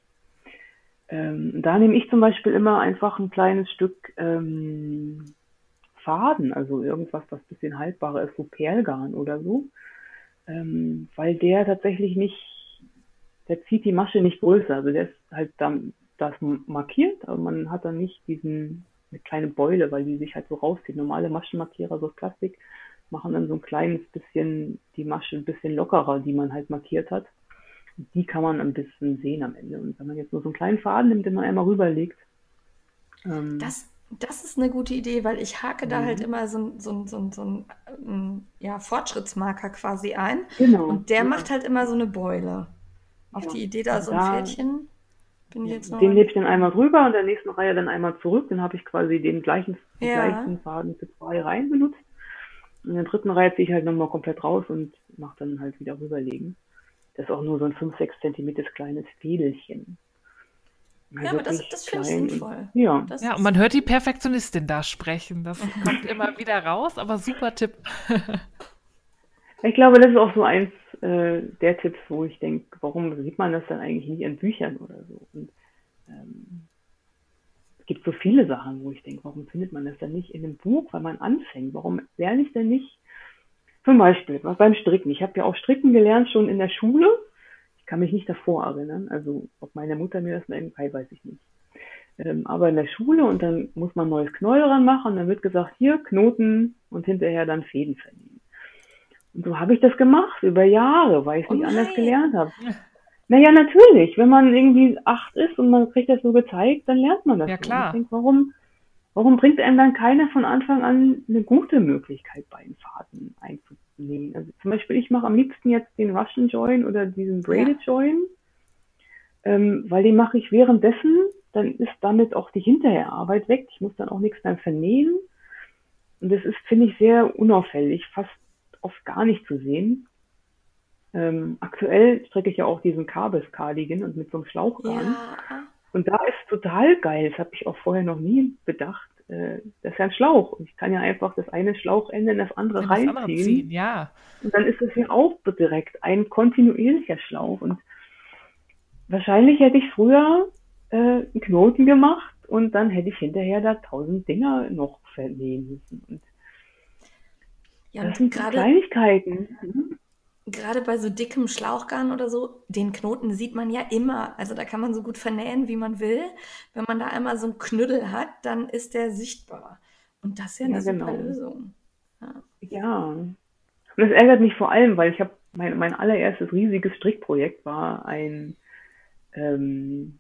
Ähm, da nehme ich zum Beispiel immer einfach ein kleines Stück ähm, Faden, also irgendwas, was ein bisschen haltbarer ist, so Perlgarn oder so, ähm, weil der tatsächlich nicht, der zieht die Masche nicht größer, also der ist halt dann das markiert, aber man hat dann nicht diesen eine kleine Beule, weil die sich halt so rauszieht. Normale Maschenmarkierer, so Plastik, machen dann so ein kleines bisschen die Masche ein bisschen lockerer, die man halt markiert hat die kann man ein bisschen sehen am Ende. Und wenn man jetzt nur so einen kleinen Faden nimmt, den man einmal rüberlegt. Ähm, das, das ist eine gute Idee, weil ich hake da halt mhm. immer so, so, so, so einen ähm, ja, Fortschrittsmarker quasi ein. Genau. Und der ja. macht halt immer so eine Beule. Auf ja. die Idee da so ein da, Pferdchen. Bin ich jetzt noch den lebe ich dann einmal drüber und der nächsten Reihe dann einmal zurück. Dann habe ich quasi den gleichen, ja. gleichen Faden für zwei Reihen benutzt. Und in der dritten Reihe ziehe ich halt nochmal komplett raus und mache dann halt wieder rüberlegen. Das ist auch nur so ein 5, 6 Zentimeter kleines Fädelchen. Ja, aber das, das finde ich sinnvoll. Ja. Das ja, und man hört die Perfektionistin da sprechen. Das kommt immer wieder raus, aber super Tipp. ich glaube, das ist auch so eins äh, der Tipps, wo ich denke, warum sieht man das dann eigentlich nicht in Büchern oder so? Und, ähm, es gibt so viele Sachen, wo ich denke, warum findet man das dann nicht in einem Buch, weil man anfängt? Warum lerne ich denn nicht zum Beispiel beim Stricken. Ich habe ja auch Stricken gelernt schon in der Schule. Ich kann mich nicht davor erinnern. Also ob meine Mutter mir das irgendwie weiß ich nicht. Ähm, aber in der Schule und dann muss man ein neues Knäuel ranmachen und dann wird gesagt, hier Knoten und hinterher dann Fäden vernehmen. Und so habe ich das gemacht über Jahre, weil ich es oh nicht anders gelernt habe. Naja, natürlich. Wenn man irgendwie acht ist und man kriegt das so gezeigt, dann lernt man das. Ja, klar. Denke, warum, Warum bringt einem dann keiner von Anfang an eine gute Möglichkeit bei den Fahrten einzunehmen? Also zum Beispiel, ich mache am liebsten jetzt den Russian Join oder diesen Braided ja. Join, ähm, weil den mache ich währenddessen, dann ist damit auch die Hinterherarbeit weg. Ich muss dann auch nichts mehr vernähen. Und das ist, finde ich, sehr unauffällig, fast oft gar nicht zu sehen. Ähm, aktuell strecke ich ja auch diesen Kabels Cardigan und mit so einem Schlauch Ja. Und da ist total geil, das habe ich auch vorher noch nie bedacht. Äh, das ist ja ein Schlauch. Ich kann ja einfach das eine Schlauchende in das andere in reinziehen. Das andere ziehen, ja. Und dann ist es ja auch direkt ein kontinuierlicher Schlauch. Und wahrscheinlich hätte ich früher äh, einen Knoten gemacht und dann hätte ich hinterher da tausend Dinger noch vernähen müssen. Und ja, das sind Kleinigkeiten. Gerade bei so dickem Schlauchgarn oder so, den Knoten sieht man ja immer. Also da kann man so gut vernähen, wie man will. Wenn man da einmal so einen Knüttel hat, dann ist der sichtbar. Und das ist ja eine ja, genau. super Lösung. Ja. ja. Und das ärgert mich vor allem, weil ich habe mein, mein allererstes riesiges Strickprojekt war ein, ähm,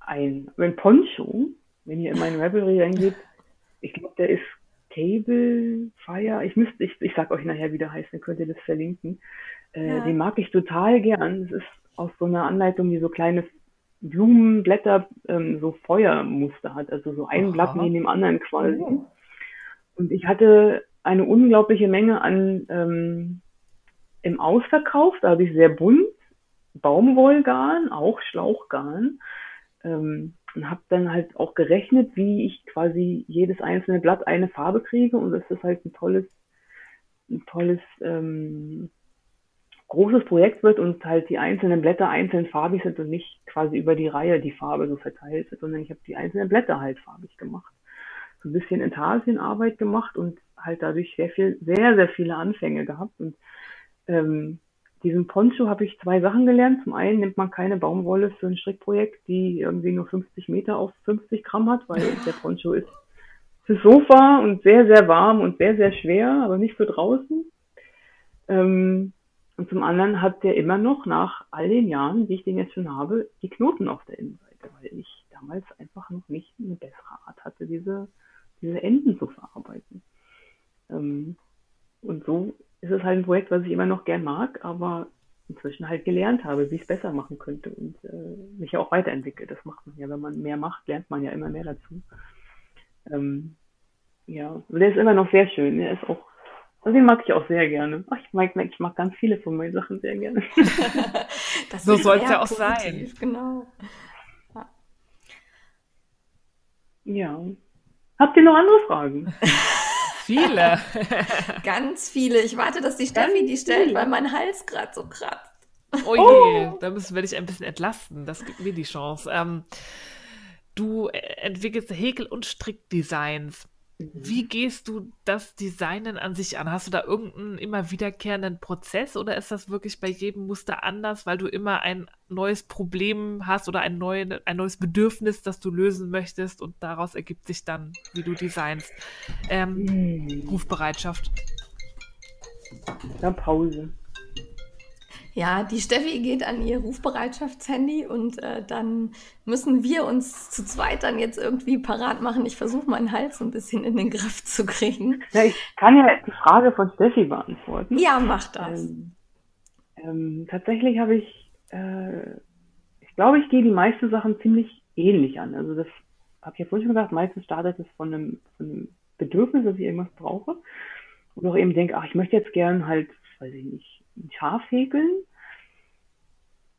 ein, ein Poncho. Wenn ihr in meinen Ravelry reingeht, ich glaube, der ist Table Fire. Ich müsste, ich, ich sag euch nachher, wie der heißt, dann könnt ihr das verlinken. Äh, ja. Den mag ich total gern. Es ist aus so einer Anleitung, die so kleine Blumenblätter, ähm, so Feuermuster hat, also so ein Aha. Blatt neben dem anderen quasi. Oh. Und ich hatte eine unglaubliche Menge an ähm, im Ausverkauf, da habe ich sehr bunt, Baumwollgarn, auch Schlauchgarn. Ähm, und habe dann halt auch gerechnet, wie ich quasi jedes einzelne Blatt eine Farbe kriege und das ist halt ein tolles, ein tolles ähm, großes Projekt wird und halt die einzelnen Blätter einzeln farbig sind und nicht quasi über die Reihe die Farbe so verteilt wird, sondern ich habe die einzelnen Blätter halt farbig gemacht. So ein bisschen Intarsienarbeit gemacht und halt dadurch sehr viel, sehr, sehr viele Anfänge gehabt und ähm, diesem Poncho habe ich zwei Sachen gelernt. Zum einen nimmt man keine Baumwolle für ein Strickprojekt, die irgendwie nur 50 Meter auf 50 Gramm hat, weil der Poncho ist für Sofa und sehr, sehr warm und sehr, sehr schwer, aber nicht für draußen. Ähm, und zum anderen hat der immer noch nach all den Jahren, die ich den jetzt schon habe, die Knoten auf der Innenseite, weil ich damals einfach noch nicht eine bessere Art hatte, diese, diese Enden zu verarbeiten. Ähm, und so ist es halt ein Projekt, was ich immer noch gern mag, aber inzwischen halt gelernt habe, wie ich es besser machen könnte und äh, mich ja auch weiterentwickelt. Das macht man ja, wenn man mehr macht, lernt man ja immer mehr dazu. Ähm, ja, und der ist immer noch sehr schön. Der ist auch, also den mag ich auch sehr gerne. Ach, ich mag, ich mag ganz viele von meinen Sachen sehr gerne. so soll es ja auch positiv, sein. Genau. Ja. ja. Habt ihr noch andere Fragen? Viele. Ganz viele. Ich warte, dass die Steffi die stellt, weil mein Hals gerade so kratzt. Oh je, oh. da müssen wir dich ein bisschen entlasten. Das gibt mir die Chance. Ähm, du entwickelst Häkel- und Strickdesigns. Wie gehst du das Designen an sich an? Hast du da irgendeinen immer wiederkehrenden Prozess oder ist das wirklich bei jedem Muster anders, weil du immer ein neues Problem hast oder ein, neu, ein neues Bedürfnis, das du lösen möchtest und daraus ergibt sich dann, wie du designst? Ähm, hm. Rufbereitschaft. Dann Pause. Ja, die Steffi geht an ihr Rufbereitschaftshandy und äh, dann müssen wir uns zu zweit dann jetzt irgendwie parat machen. Ich versuche meinen Hals so ein bisschen in den Griff zu kriegen. Ja, ich kann ja die Frage von Steffi beantworten. Ja, mach das. Ähm, ähm, tatsächlich habe ich, äh, ich glaube, ich gehe die meisten Sachen ziemlich ähnlich an. Also das habe ich ja vorhin schon gesagt, meistens startet es von einem, von einem Bedürfnis, dass ich irgendwas brauche. Und auch eben denke, ach, ich möchte jetzt gern halt, weiß ich nicht, ein Schaf häkeln.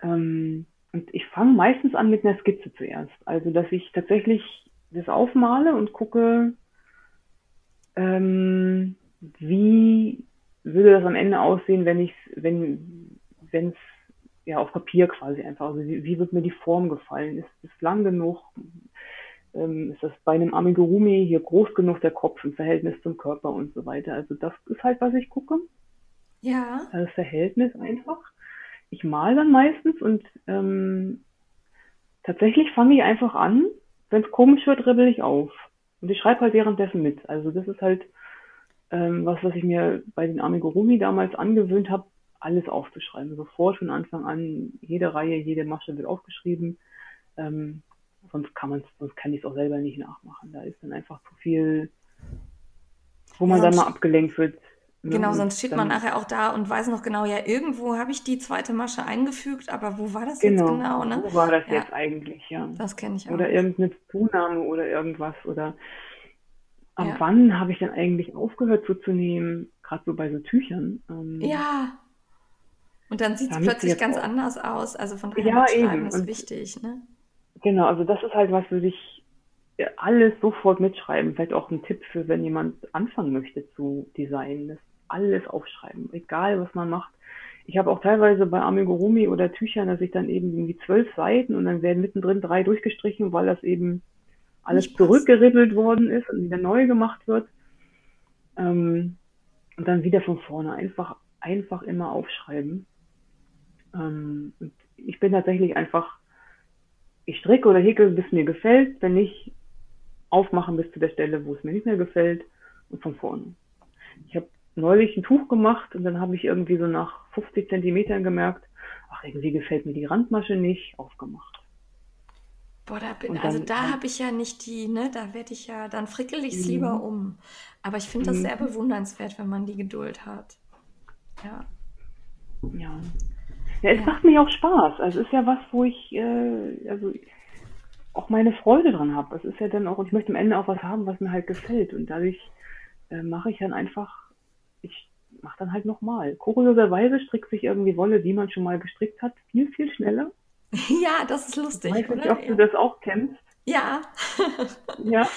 Ähm, und ich fange meistens an mit einer Skizze zuerst. Also, dass ich tatsächlich das aufmale und gucke, ähm, wie würde das am Ende aussehen, wenn ich wenn wenn es ja auf Papier quasi einfach, also wie, wie, wird mir die Form gefallen? Ist es lang genug? Ähm, ist das bei einem Amigurumi hier groß genug der Kopf im Verhältnis zum Körper und so weiter? Also das ist halt, was ich gucke. Ja. Das Verhältnis einfach. Ich male dann meistens und ähm, tatsächlich fange ich einfach an. Wenn es komisch wird, ribbel ich auf. Und ich schreibe halt währenddessen mit. Also das ist halt ähm, was, was ich mir bei den Amigurumi damals angewöhnt habe, alles aufzuschreiben. Sofort von Anfang an, jede Reihe, jede Masche wird aufgeschrieben. Ähm, sonst kann man sonst kann ich es auch selber nicht nachmachen. Da ist dann einfach zu viel, wo man ja, dann mal abgelenkt wird. Genau, mhm. sonst steht man nachher auch da und weiß noch genau, ja, irgendwo habe ich die zweite Masche eingefügt, aber wo war das genau. jetzt genau? Ne? Wo war das ja. jetzt eigentlich, ja. Das kenne ich auch. Oder irgendeine Zunahme oder irgendwas oder ab ja. wann habe ich denn eigentlich aufgehört zuzunehmen, gerade so bei so Tüchern. Ähm, ja. Und dann sieht es plötzlich ganz auch. anders aus. Also von daher ja, eben. ist und wichtig, ne? Genau, also das ist halt was, würde ich alles sofort mitschreiben. Vielleicht auch ein Tipp für, wenn jemand anfangen möchte zu designen. Das alles aufschreiben, egal was man macht. Ich habe auch teilweise bei Amigurumi oder Tüchern, dass ich dann eben irgendwie zwölf Seiten und dann werden mittendrin drei durchgestrichen, weil das eben alles zurückgeribbelt worden ist und wieder neu gemacht wird. Ähm, und dann wieder von vorne einfach, einfach immer aufschreiben. Ähm, und ich bin tatsächlich einfach, ich stricke oder häkel, bis mir gefällt. Wenn nicht, aufmachen bis zu der Stelle, wo es mir nicht mehr gefällt und von vorne. Ich habe neulich ein Tuch gemacht und dann habe ich irgendwie so nach 50 Zentimetern gemerkt, ach, irgendwie gefällt mir die Randmasche nicht, aufgemacht. Boah, da bin, dann, also da habe ich ja nicht die, ne, da werde ich ja, dann frickel ich es lieber mhm. um. Aber ich finde das sehr mhm. bewundernswert, wenn man die Geduld hat. Ja. Ja. Ja, es ja. macht mir auch Spaß. Also es ist ja was, wo ich, äh, also auch meine Freude dran habe. Es ist ja dann auch, und ich möchte am Ende auch was haben, was mir halt gefällt. Und dadurch äh, mache ich dann einfach ich mache dann halt nochmal. Kurioserweise strickt sich irgendwie Wolle, die man schon mal gestrickt hat, viel, viel schneller. Ja, das ist lustig. Ich weiß nicht, ob du das auch kennst. Ja. ja.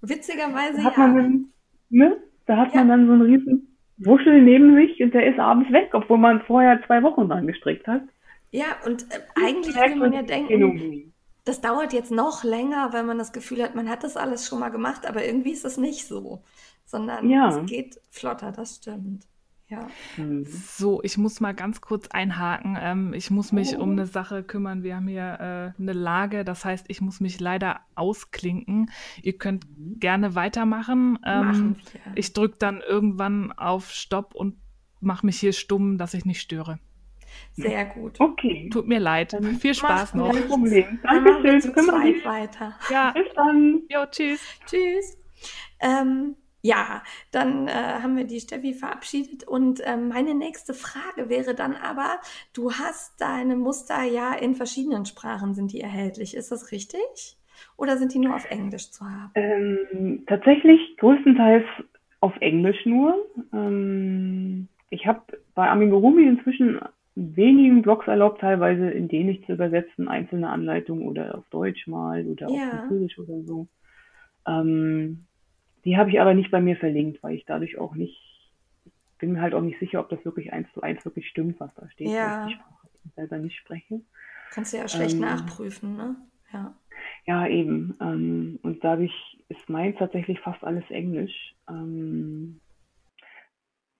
Witzigerweise da hat ja. Man dann, ne? Da hat ja. man dann so einen riesen Wuschel neben sich und der ist abends weg, obwohl man vorher zwei Wochen dran gestrickt hat. Ja, und äh, eigentlich würde man ja denken, das dauert jetzt noch länger, weil man das Gefühl hat, man hat das alles schon mal gemacht, aber irgendwie ist es nicht so sondern ja. es geht flotter, das stimmt. Ja. Mhm. So, ich muss mal ganz kurz einhaken. Ähm, ich muss mich oh. um eine Sache kümmern. Wir haben hier äh, eine Lage, das heißt, ich muss mich leider ausklinken. Ihr könnt mhm. gerne weitermachen. Ähm, ich drücke dann irgendwann auf Stopp und mache mich hier stumm, dass ich nicht störe. Sehr gut. Okay. Tut mir leid. Dann Viel Spaß noch. Kein Problem. Dankeschön. Kümmere dich weiter. Ja. Bis dann. Jo, tschüss. Tschüss. Ähm, ja, dann äh, haben wir die Steffi verabschiedet und äh, meine nächste Frage wäre dann aber, du hast deine Muster ja in verschiedenen Sprachen sind die erhältlich, ist das richtig? Oder sind die nur auf Englisch zu haben? Ähm, tatsächlich größtenteils auf Englisch nur. Ähm, ich habe bei Amigurumi inzwischen wenigen Blogs erlaubt, teilweise in Dänisch zu übersetzen, einzelne Anleitungen oder auf Deutsch mal oder ja. auf Französisch oder so. Ähm, die habe ich aber nicht bei mir verlinkt, weil ich dadurch auch nicht bin mir halt auch nicht sicher, ob das wirklich eins zu eins wirklich stimmt, was da steht, Ja. weil ich die Sprache selber nicht spreche. Kannst du ja schlecht Ähm, nachprüfen, ne? Ja. Ja, eben. Ähm, und dadurch ist meins tatsächlich fast alles Englisch. Ähm,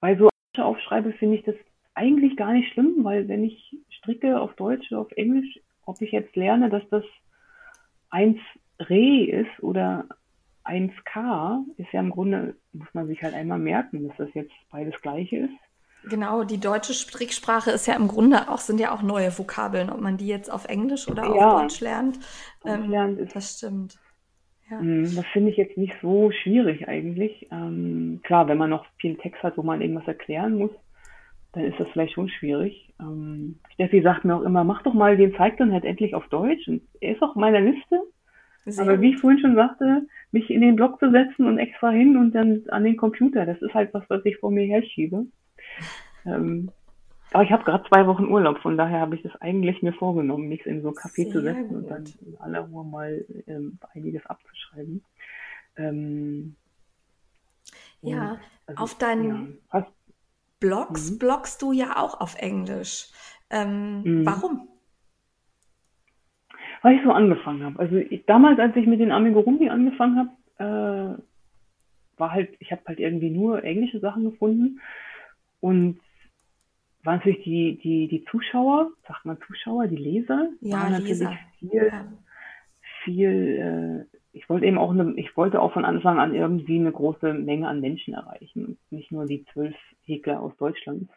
bei so aufschreibe, finde ich das eigentlich gar nicht schlimm, weil wenn ich stricke auf Deutsch oder auf Englisch, ob ich jetzt lerne, dass das 1 Re ist oder 1K, ist ja im Grunde, muss man sich halt einmal merken, dass das jetzt beides gleiche ist. Genau, die deutsche Stricksprache ist ja im Grunde auch, sind ja auch neue Vokabeln, ob man die jetzt auf Englisch oder auf Ja. Deutsch lernt. Ähm, Lernt das stimmt. Ja. Mm, Das finde ich jetzt nicht so schwierig eigentlich. Ähm, klar, wenn man noch viel Text hat, wo man irgendwas erklären muss, dann ist das vielleicht schon schwierig. Ähm, Steffi sagt mir auch immer, mach doch mal den Zeitplan halt endlich auf Deutsch. Und er ist auch in meiner Liste. Sehr Aber wie ich vorhin schon sagte, mich in den Blog zu setzen und extra hin und dann an den Computer, das ist halt was, was ich vor mir herschiebe. Ähm, aber ich habe gerade zwei Wochen Urlaub, von daher habe ich das eigentlich mir vorgenommen, mich in so ein Café zu Sehr setzen und gut. dann in aller Ruhe mal ähm, einiges abzuschreiben. Ähm, Ja, und, also, auf deinen ja, Blogs Mhm. bloggst du ja auch auf Englisch. Ähm, Mhm. warum? Weil ich so angefangen habe. Also ich, damals, als ich mit den Amigurumi angefangen habe, äh, war halt, ich habe halt irgendwie nur englische Sachen gefunden und waren natürlich die, die, die Zuschauer, sagt man Zuschauer, die Leser, Ja, waren natürlich Leser. viel, Ja. viel, äh, ich wollte eben auch eine, ich wollte auch von Anfang an irgendwie eine große Menge an Menschen erreichen und nicht nur die zwölf Häkler aus Deutschland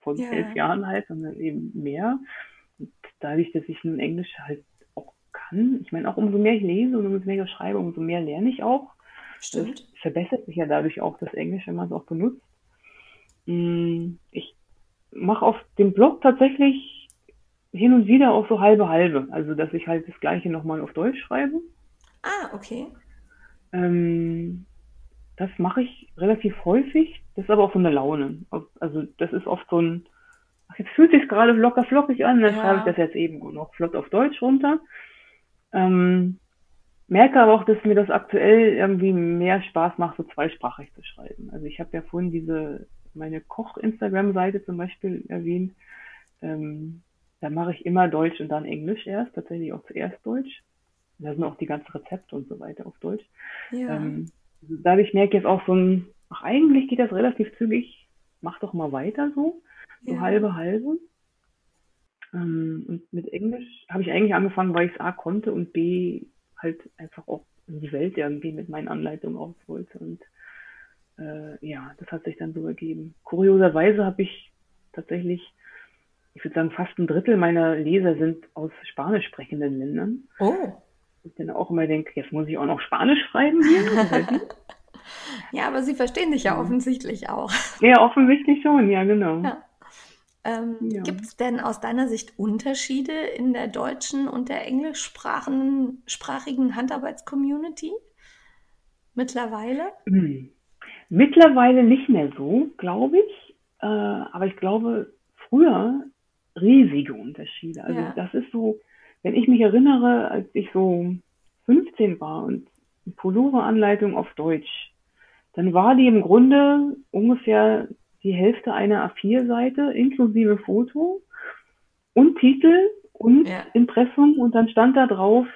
von Ja. elf Jahren halt, sondern eben mehr. Und dadurch, dass ich nun Englisch halt kann, ich meine auch umso mehr ich lese und umso mehr ich schreibe, umso mehr lerne ich auch. Stimmt. Das verbessert sich ja dadurch auch das Englisch, wenn man es auch benutzt. Mm, Ich mache auf dem Blog tatsächlich hin und wieder auch so halbe halbe. Also, dass ich halt das Gleiche nochmal auf Deutsch schreibe. Ah, okay. Ähm, das mache ich relativ häufig. Das ist aber auch so eine Laune. Also, das ist oft so ein, ach, jetzt fühlt sich gerade locker flockig an, dann Ja. schreibe ich das jetzt eben noch flott auf Deutsch runter. Ähm, merke aber auch, dass mir das aktuell irgendwie mehr Spaß macht, so zweisprachig zu schreiben. Also ich habe ja vorhin diese, meine Koch-Instagram-Seite zum Beispiel erwähnt. Ähm, da mache ich immer Deutsch und dann Englisch erst, tatsächlich auch zuerst Deutsch. Da sind auch die ganzen Rezepte und so weiter auf Deutsch. Ja. Ähm, dadurch merke ich jetzt auch so ein, ach eigentlich geht das relativ zügig, mach doch mal weiter so, so Ja. halbe halbe. Ähm, und mit Englisch habe ich eigentlich angefangen, weil ich es A konnte und B halt einfach auch in die Welt irgendwie mit meinen Anleitungen raus wollte. Und äh, ja, das hat sich dann so ergeben. Kurioserweise habe ich tatsächlich, ich würde sagen, fast ein Drittel meiner Leser sind aus spanisch sprechenden Ländern. Oh. Ich dann auch immer denke, jetzt muss ich auch noch Spanisch schreiben hier. Ja, aber sie verstehen dich ja Mhm. offensichtlich auch. ja, offensichtlich schon, ja, genau. Ja. Ähm, Ja. Gibt es denn aus deiner Sicht Unterschiede in der deutschen und der englischsprachigen sprachigen Handarbeitscommunity mittlerweile? Hm. Mittlerweile nicht mehr so, glaube ich. Äh, aber ich glaube, früher riesige Unterschiede. Also Ja. das ist so, wenn ich mich erinnere, als ich so 15 war und Pullover-Anleitung auf Deutsch, dann war die im Grunde ungefähr die Hälfte einer A4-Seite inklusive Foto und Titel und Ja. Impressum und dann stand da drauf,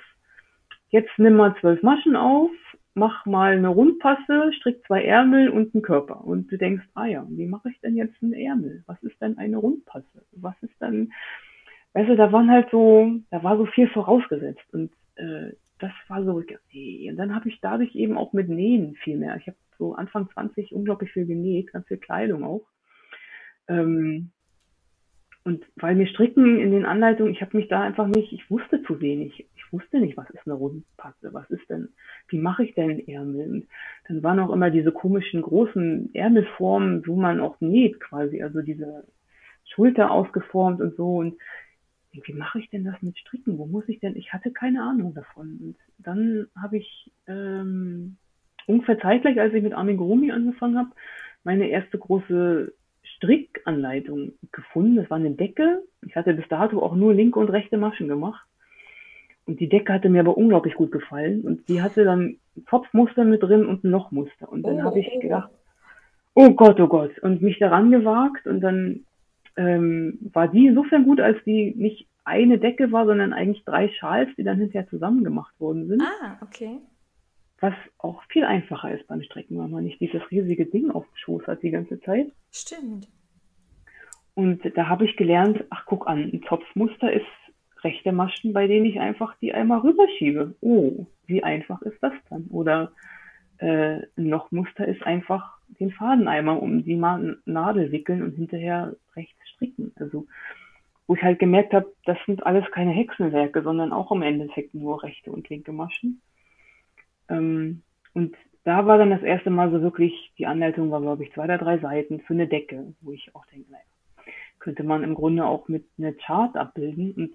jetzt nimm mal zwölf Maschen auf, mach mal eine Rundpasse, strick zwei Ärmel und einen Körper. Und du denkst, ah ja, wie mache ich denn jetzt einen Ärmel? Was ist denn eine Rundpasse? Was ist dann, weißt du, da waren halt so, da war so viel vorausgesetzt und äh, das war so, nee. Und dann habe ich dadurch eben auch mit Nähen viel mehr. Ich habe so Anfang 20 unglaublich viel genäht, ganz viel Kleidung auch. Ähm, und weil mir Stricken in den Anleitungen, ich habe mich da einfach nicht, ich wusste zu wenig. Ich wusste nicht, was ist eine Rundpasse, was ist denn, wie mache ich denn Ärmel? Und dann waren auch immer diese komischen großen Ärmelformen, wo man auch näht quasi, also diese Schulter ausgeformt und so. Und wie mache ich denn das mit Stricken? Wo muss ich denn? Ich hatte keine Ahnung davon. Und dann habe ich ähm, ungefähr zeitgleich, als ich mit Amigurumi angefangen habe, meine erste große Strickanleitung gefunden. Das war eine Decke. Ich hatte bis dato auch nur linke und rechte Maschen gemacht. Und die Decke hatte mir aber unglaublich gut gefallen. Und die hatte dann ein Zopfmuster mit drin und ein Lochmuster. Und dann Oh, habe ich oh. gedacht, oh Gott, oh Gott, und mich daran gewagt und dann ähm, war die insofern gut, als die nicht eine Decke war, sondern eigentlich drei Schals, die dann hinterher zusammen gemacht worden sind. Ah, okay. Was auch viel einfacher ist beim Strecken, weil man nicht dieses riesige Ding auf dem Schoß hat die ganze Zeit. Stimmt. Und da habe ich gelernt, ach guck an, ein Zopfmuster ist rechte Maschen, bei denen ich einfach die einmal rüberschiebe. Oh, wie einfach ist das dann? Oder äh, ein Lochmuster ist einfach den Faden einmal um die Nadel wickeln und hinterher rechts stricken. Also wo ich halt gemerkt habe, das sind alles keine Hexenwerke, sondern auch im Endeffekt nur rechte und linke Maschen. Ähm, und da war dann das erste Mal so wirklich, die Anleitung war, glaube ich, zwei oder drei Seiten für eine Decke, wo ich auch denke, naja, könnte man im Grunde auch mit einer Chart abbilden. Und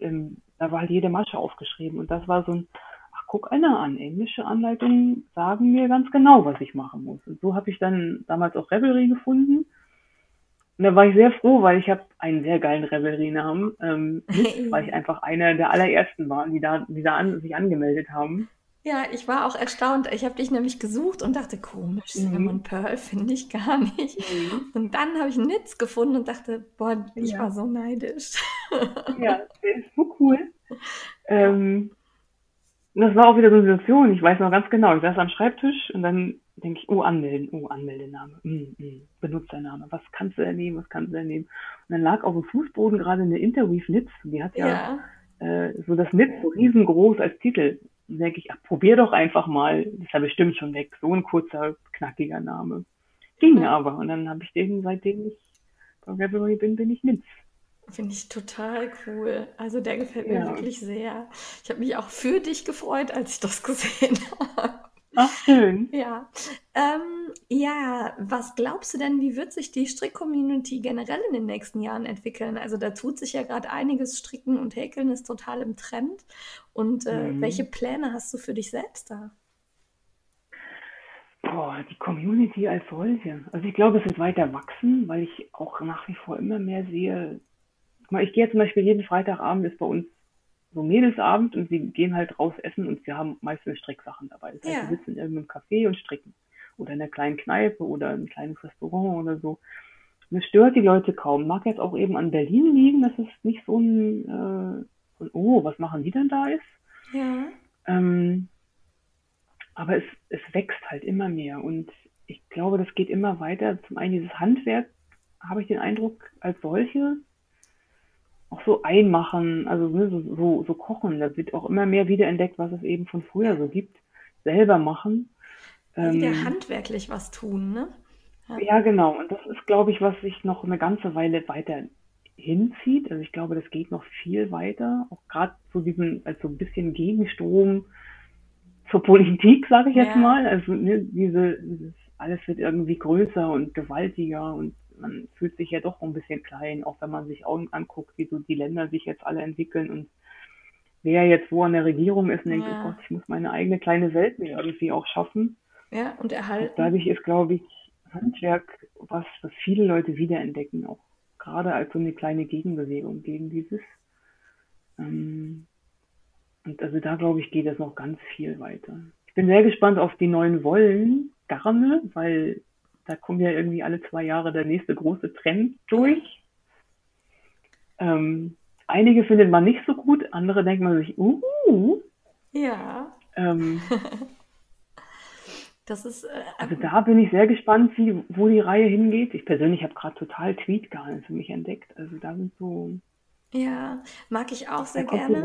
ähm, da war halt jede Masche aufgeschrieben. Und das war so ein, ach, guck einer an, englische Anleitungen sagen mir ganz genau, was ich machen muss. Und so habe ich dann damals auch Revelry gefunden und da war ich sehr froh, weil ich habe einen sehr geilen Revelry-Namen, ähm, weil ich einfach einer der allerersten war, die da, die da an, sich angemeldet haben. Ja, ich war auch erstaunt. Ich habe dich nämlich gesucht und dachte, komisch, mhm. Simon Pearl finde ich gar nicht. Mhm. Und dann habe ich Nitz gefunden und dachte, boah, ich ja. war so neidisch. Ja, der ist so cool. Ähm, das war auch wieder so eine Situation, ich weiß noch ganz genau, ich saß am Schreibtisch und dann denke ich, oh, anmelden, oh, Anmeldename, mm, mm, Benutzername, was kannst du denn nehmen, was kannst du denn nehmen? Und dann lag auf dem Fußboden gerade eine Interweave Nitz, die hat ja, ja. Äh, so das Nitz so riesengroß als Titel. Und denke ich, ach, probier doch einfach mal, das ist ja bestimmt schon weg, so ein kurzer, knackiger Name. Ging ja. aber, und dann habe ich den, seitdem ich bei Revelry bin, bin ich Nitz. Finde ich total cool. Also der gefällt mir ja. wirklich sehr. Ich habe mich auch für dich gefreut, als ich das gesehen habe. Ach, schön. Ja. Ähm, ja, was glaubst du denn, wie wird sich die Strick-Community generell in den nächsten Jahren entwickeln? Also da tut sich ja gerade einiges. Stricken und Häkeln ist total im Trend. Und äh, mhm. welche Pläne hast du für dich selbst da? Boah, die Community als solche. Also ich glaube, es wird weiter wachsen, weil ich auch nach wie vor immer mehr sehe. Ich gehe zum Beispiel jeden Freitagabend ist bei uns so Mädelsabend und sie gehen halt raus essen und sie haben meistens Stricksachen dabei. Das heißt, ja. sie sitzen in irgendeinem Café und stricken. Oder in einer kleinen Kneipe oder ein kleines Restaurant oder so. Und es stört die Leute kaum. Mag jetzt auch eben an Berlin liegen, dass es nicht so ein, äh, so ein oh, was machen die denn da ist. Ja. Ähm, aber es, es wächst halt immer mehr und ich glaube, das geht immer weiter. Zum einen dieses Handwerk, habe ich den Eindruck, als solche auch so einmachen, also ne, so, so, so kochen. Da wird auch immer mehr wiederentdeckt, was es eben von früher so gibt. Selber machen. Wieder ähm, handwerklich was tun, ne? Ja. ja, genau. Und das ist, glaube ich, was sich noch eine ganze Weile weiter hinzieht. Also ich glaube, das geht noch viel weiter. Auch gerade so diesen, als so ein bisschen Gegenstrom zur Politik, sage ich jetzt ja. mal. Also ne, diese, dieses, alles wird irgendwie größer und gewaltiger und man fühlt sich ja doch ein bisschen klein, auch wenn man sich anguckt, wie so die Länder sich jetzt alle entwickeln und wer jetzt wo an der Regierung ist und denkt, ja. oh Gott, ich muss meine eigene kleine Welt mir irgendwie auch schaffen. Ja, und erhalten. Und dadurch ist, glaube ich, Handwerk was, was viele Leute wiederentdecken, auch gerade als so eine kleine Gegenbewegung gegen dieses. Ähm, und also da, glaube ich, geht es noch ganz viel weiter. Ich bin sehr gespannt auf die neuen Wollen, Garne, weil da kommt ja irgendwie alle zwei Jahre der nächste große Trend durch. Ähm, einige findet man nicht so gut, andere denkt man sich, uh. Ja. Ähm, das ist. Äh, also da bin ich sehr gespannt, wie, wo die Reihe hingeht. Ich persönlich habe gerade total Tweetgarn für mich entdeckt. Also da sind so. Ja, mag ich auch sehr gerne.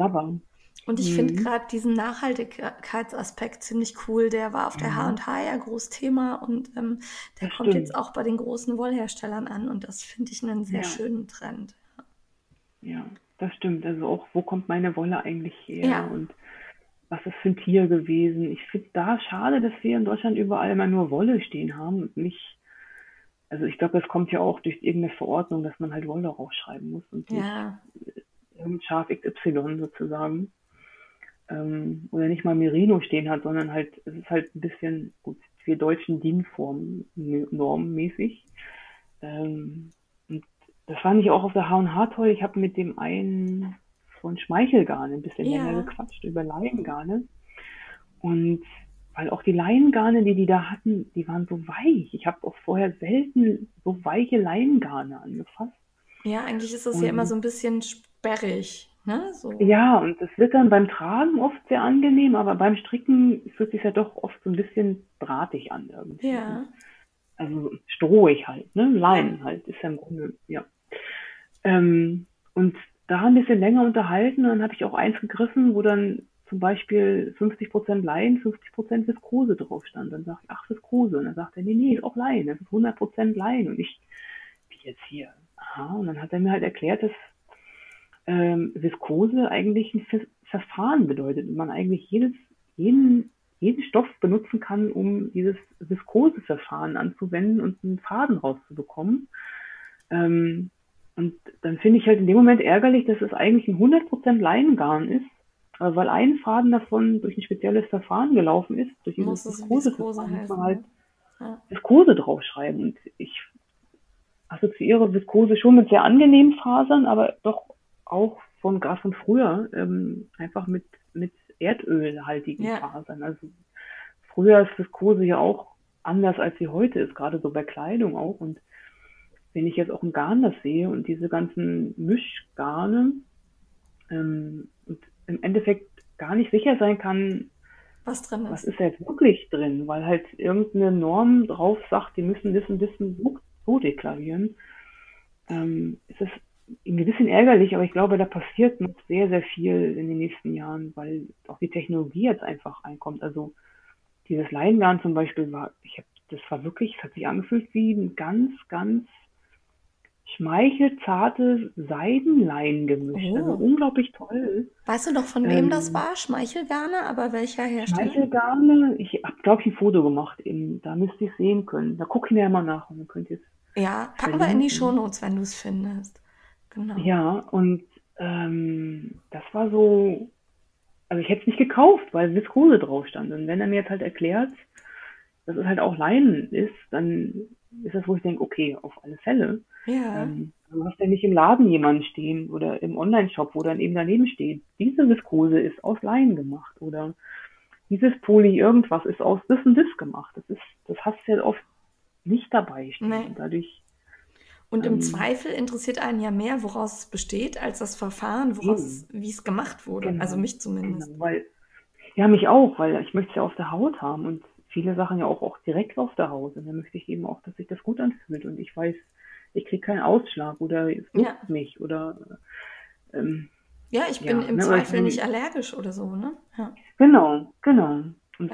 Und ich mhm. finde gerade diesen Nachhaltigkeitsaspekt ziemlich cool. Der war auf der H&H ja groß Thema und ähm, der das kommt stimmt. jetzt auch bei den großen Wollherstellern an und das finde ich einen sehr ja. schönen Trend. Ja, das stimmt. Also auch, wo kommt meine Wolle eigentlich her ja. und was ist für ein Tier gewesen? Ich finde da schade, dass wir in Deutschland überall immer nur Wolle stehen haben und nicht also ich glaube, das kommt ja auch durch irgendeine Verordnung, dass man halt Wolle rausschreiben muss und ja. nicht irgendein Schaf XY sozusagen ähm, oder nicht mal Merino stehen hat, sondern halt, es ist halt ein bisschen, gut, wir deutschen DIN-Form normmäßig. Ähm, und das fand ich auch auf der H&H toll. Ich habe mit dem einen von Schmeichelgarne ein bisschen ja. länger gequatscht über Leingarne. Und weil auch die Leinengarne, die die da hatten, die waren so weich. Ich habe auch vorher selten so weiche Leinengarne angefasst. Ja, eigentlich ist das ja immer so ein bisschen sperrig. Ne? So. Ja, und das wird dann beim Tragen oft sehr angenehm, aber beim Stricken fühlt sich ja doch oft so ein bisschen drahtig an irgendwie. Ja. Also strohig halt, ne? Leinen halt, ist ja im Grunde, ja. Ähm, und da ein bisschen länger unterhalten, dann habe ich auch eins gegriffen, wo dann zum Beispiel 50% Leinen, 50% Viskose drauf stand. Dann sage ich, ach, Viskose. Und dann sagt er, nee, nee, ist auch Leinen, das ist 100% Leinen. Und ich, wie jetzt hier? Aha, und dann hat er mir halt erklärt, dass ähm, Viskose eigentlich ein Verfahren bedeutet und man eigentlich jedes, jeden, jeden Stoff benutzen kann, um dieses Viskoseverfahren anzuwenden und einen Faden rauszubekommen. Ähm, und dann finde ich halt in dem Moment ärgerlich, dass es eigentlich ein 100% Leinengarn ist, weil ein Faden davon durch ein spezielles Verfahren gelaufen ist, durch dieses Viskose-Verfahren, muss man halt ja. Viskose draufschreiben. Und ich assoziiere Viskose schon mit sehr angenehmen Fasern, aber doch auch von gerade von früher ähm, einfach mit mit erdölhaltigen ja. Fasern. Also früher ist Viskose ja auch anders als sie heute ist, gerade so bei Kleidung auch. Und wenn ich jetzt auch ein Garn das sehe und diese ganzen Mischgarne ähm, und im Endeffekt gar nicht sicher sein kann, was drin ist. Was ist jetzt wirklich drin, weil halt irgendeine Norm drauf sagt, die müssen wissen, wissen, so, so deklarieren. Ähm, ist es ein bisschen ärgerlich, aber ich glaube, da passiert noch sehr, sehr viel in den nächsten Jahren, weil auch die Technologie jetzt einfach einkommt. Also dieses Leingarn zum Beispiel war, ich habe, das war wirklich, es hat sich angefühlt wie ein ganz, ganz schmeichelzarte Seidenleingemisch. Oh. Also unglaublich toll. Weißt du doch, von wem ähm, das war? Schmeichelgarne, aber welcher Hersteller? Schmeichelgarne, ich habe, glaube ich, ein Foto gemacht. Eben. Da müsste ich sehen können. Da gucke ich mir ja mal nach und dann könnt ihr es. Ja, packen wir in die Shownotes, wenn du es findest. Genau. Ja, und ähm, das war so, also ich hätte es nicht gekauft, weil Viskose drauf stand. Und wenn er mir jetzt halt erklärt, dass es halt auch Leinen ist, dann ist das, wo ich denke, okay, auf alle Fälle. Ja. Ähm, du hast ja nicht im Laden jemanden stehen oder im Online-Shop, wo dann eben daneben steht, diese Viskose ist aus Leinen gemacht oder dieses Poly irgendwas ist aus das und das gemacht. Das ist, das hast du ja oft nicht dabei stehen. Nee. Dadurch und im ähm, Zweifel interessiert einen ja mehr, woraus es besteht, als das Verfahren, woraus, wie es gemacht wurde. Genau, also mich zumindest. Genau, weil, ja, mich auch, weil ich möchte es ja auf der Haut haben und viele Sachen ja auch, auch direkt auf der Haut. Und dann möchte ich eben auch, dass sich das gut anfühlt und ich weiß, ich kriege keinen Ausschlag oder es ja. mich oder ähm, ja, ich bin ja, im ne, Zweifel nicht allergisch oder so, ne? Ja. Genau, genau. Und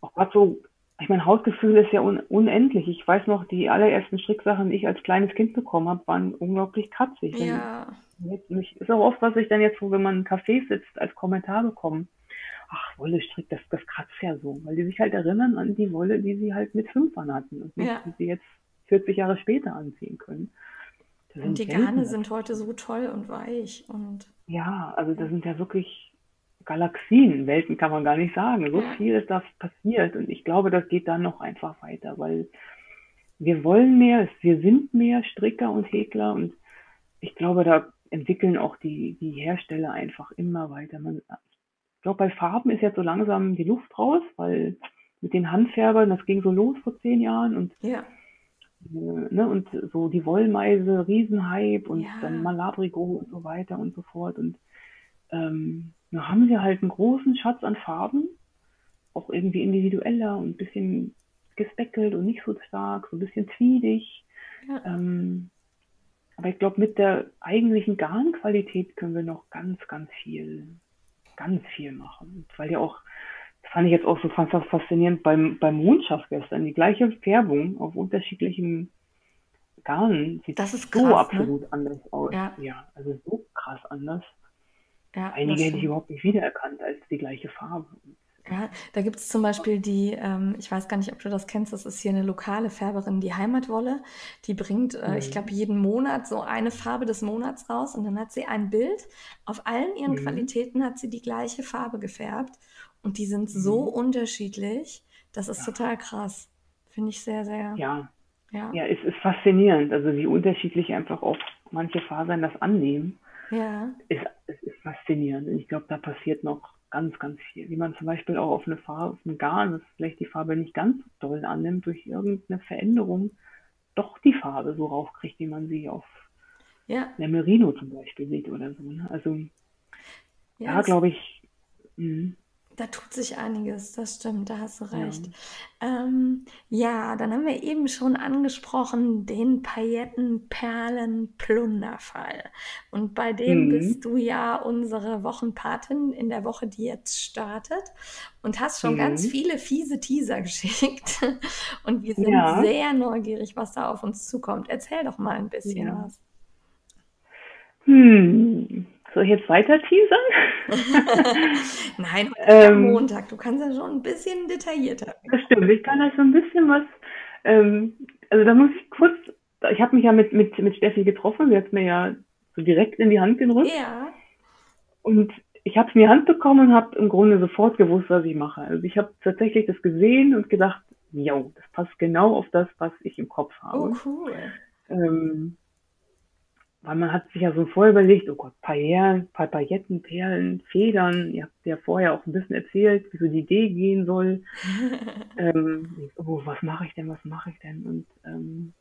auch gerade so ich mein Hautgefühl ist ja un unendlich. Ich weiß noch, die allerersten Stricksachen, die ich als kleines Kind bekommen habe, waren unglaublich kratzig. Ja. Jetzt, ist auch oft, was ich dann jetzt, wo wenn man einen Kaffee sitzt, als Kommentar bekomme. Ach, Wolle strickt, das, das kratzt ja so. Weil die sich halt erinnern an die Wolle, die sie halt mit fünf hatten und nicht, ja. die sie jetzt 40 Jahre später anziehen können. und die Garne sind heute so toll und weich und. Ja, also das sind ja wirklich Galaxien, Welten kann man gar nicht sagen. So viel ist da passiert und ich glaube, das geht dann noch einfach weiter, weil wir wollen mehr, wir sind mehr Stricker und Häkler und ich glaube, da entwickeln auch die, die Hersteller einfach immer weiter. Man, ich glaube, bei Farben ist jetzt so langsam die Luft raus, weil mit den Handfärbern, das ging so los vor zehn Jahren und ja. Äh, ne, und so die Wollmeise, Riesenhype und ja. dann Malabrigo und so weiter und so fort und ähm, da haben sie halt einen großen Schatz an Farben, auch irgendwie individueller und ein bisschen gespeckelt und nicht so stark, so ein bisschen tweedig. Ja. Ähm, aber ich glaube, mit der eigentlichen Garnqualität können wir noch ganz, ganz viel, ganz viel machen. Weil ja auch, das fand ich jetzt auch so faszinierend beim, beim Mondschaf gestern, die gleiche Färbung auf unterschiedlichen Garnen sieht das ist so krass, ne? absolut ne? anders aus. Ja. ja, also so krass anders. Ja, Einige hätte ich überhaupt nicht wiedererkannt als die gleiche Farbe. Ja, da gibt es zum Beispiel die, ähm, ich weiß gar nicht, ob du das kennst, das ist hier eine lokale Färberin, die Heimatwolle. Die bringt, äh, mhm. ich glaube, jeden Monat so eine Farbe des Monats raus und dann hat sie ein Bild. Auf allen ihren mhm. Qualitäten hat sie die gleiche Farbe gefärbt und die sind mhm. so unterschiedlich. Das ist ja. total krass. Finde ich sehr, sehr. Ja. Ja. ja, es ist faszinierend, also wie unterschiedlich einfach auch manche Fasern das annehmen. Ja. Ist, es ist faszinierend. Und ich glaube, da passiert noch ganz, ganz viel. Wie man zum Beispiel auch auf eine Farbe, auf ein Garn, das vielleicht die Farbe nicht ganz so doll annimmt, durch irgendeine Veränderung doch die Farbe so raufkriegt, wie man sie auf Ja, der Merino zum Beispiel sieht oder so. Ne? Also ja, da glaube ich, mh, da tut sich einiges, das stimmt, da hast du recht. Ähm, ja, dann haben wir eben schon angesprochen, den Paillettenperlen-Plunderfall. Und bei dem Mhm. bist du ja unsere Wochenpatin in der Woche, die jetzt startet und hast schon ganz Mhm. viele fiese Teaser geschickt. Und wir sind Ja. sehr neugierig, was da auf uns zukommt. Erzähl doch mal ein bisschen Ja. was. Hm, soll ich jetzt weiter teasern? Nein, heute Ähm, Montag. Du kannst ja schon ein bisschen detaillierter. Das stimmt, ich kann da schon ein bisschen was, ähm, also da muss ich kurz, ich habe mich ja mit, mit, mit Steffi getroffen, sie hat mir ja so direkt in die Hand gedrückt Ja, und ich habe es in die Hand bekommen und habe im Grunde sofort gewusst, was ich mache. Also ich habe tatsächlich das gesehen und gedacht, jo, das passt genau auf das, was ich im Kopf oh habe. cool. Ähm, weil man hat sich ja so vorher überlegt, oh Gott, Pailletten, Pa- Pailletten, Perlen, Federn. Ihr habt ja vorher auch ein bisschen erzählt, wie so die Idee gehen soll. Ähm, oh, was mache ich denn, was mache ich denn? Und ähm,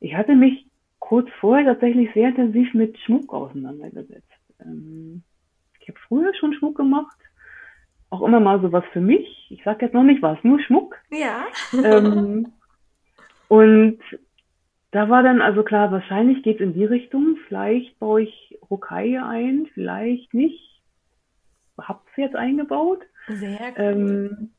ich hatte mich kurz vorher tatsächlich sehr intensiv mit Schmuck auseinandergesetzt. Ähm, ich habe früher schon Schmuck gemacht, auch immer mal sowas für mich. Ich sage jetzt noch nicht was, nur Schmuck. Ja, Ähm, und da war dann also klar, wahrscheinlich geht es in die Richtung. Vielleicht baue ich Rocaille ein, vielleicht nicht. Hab's jetzt eingebaut. sehr cool. Ähm,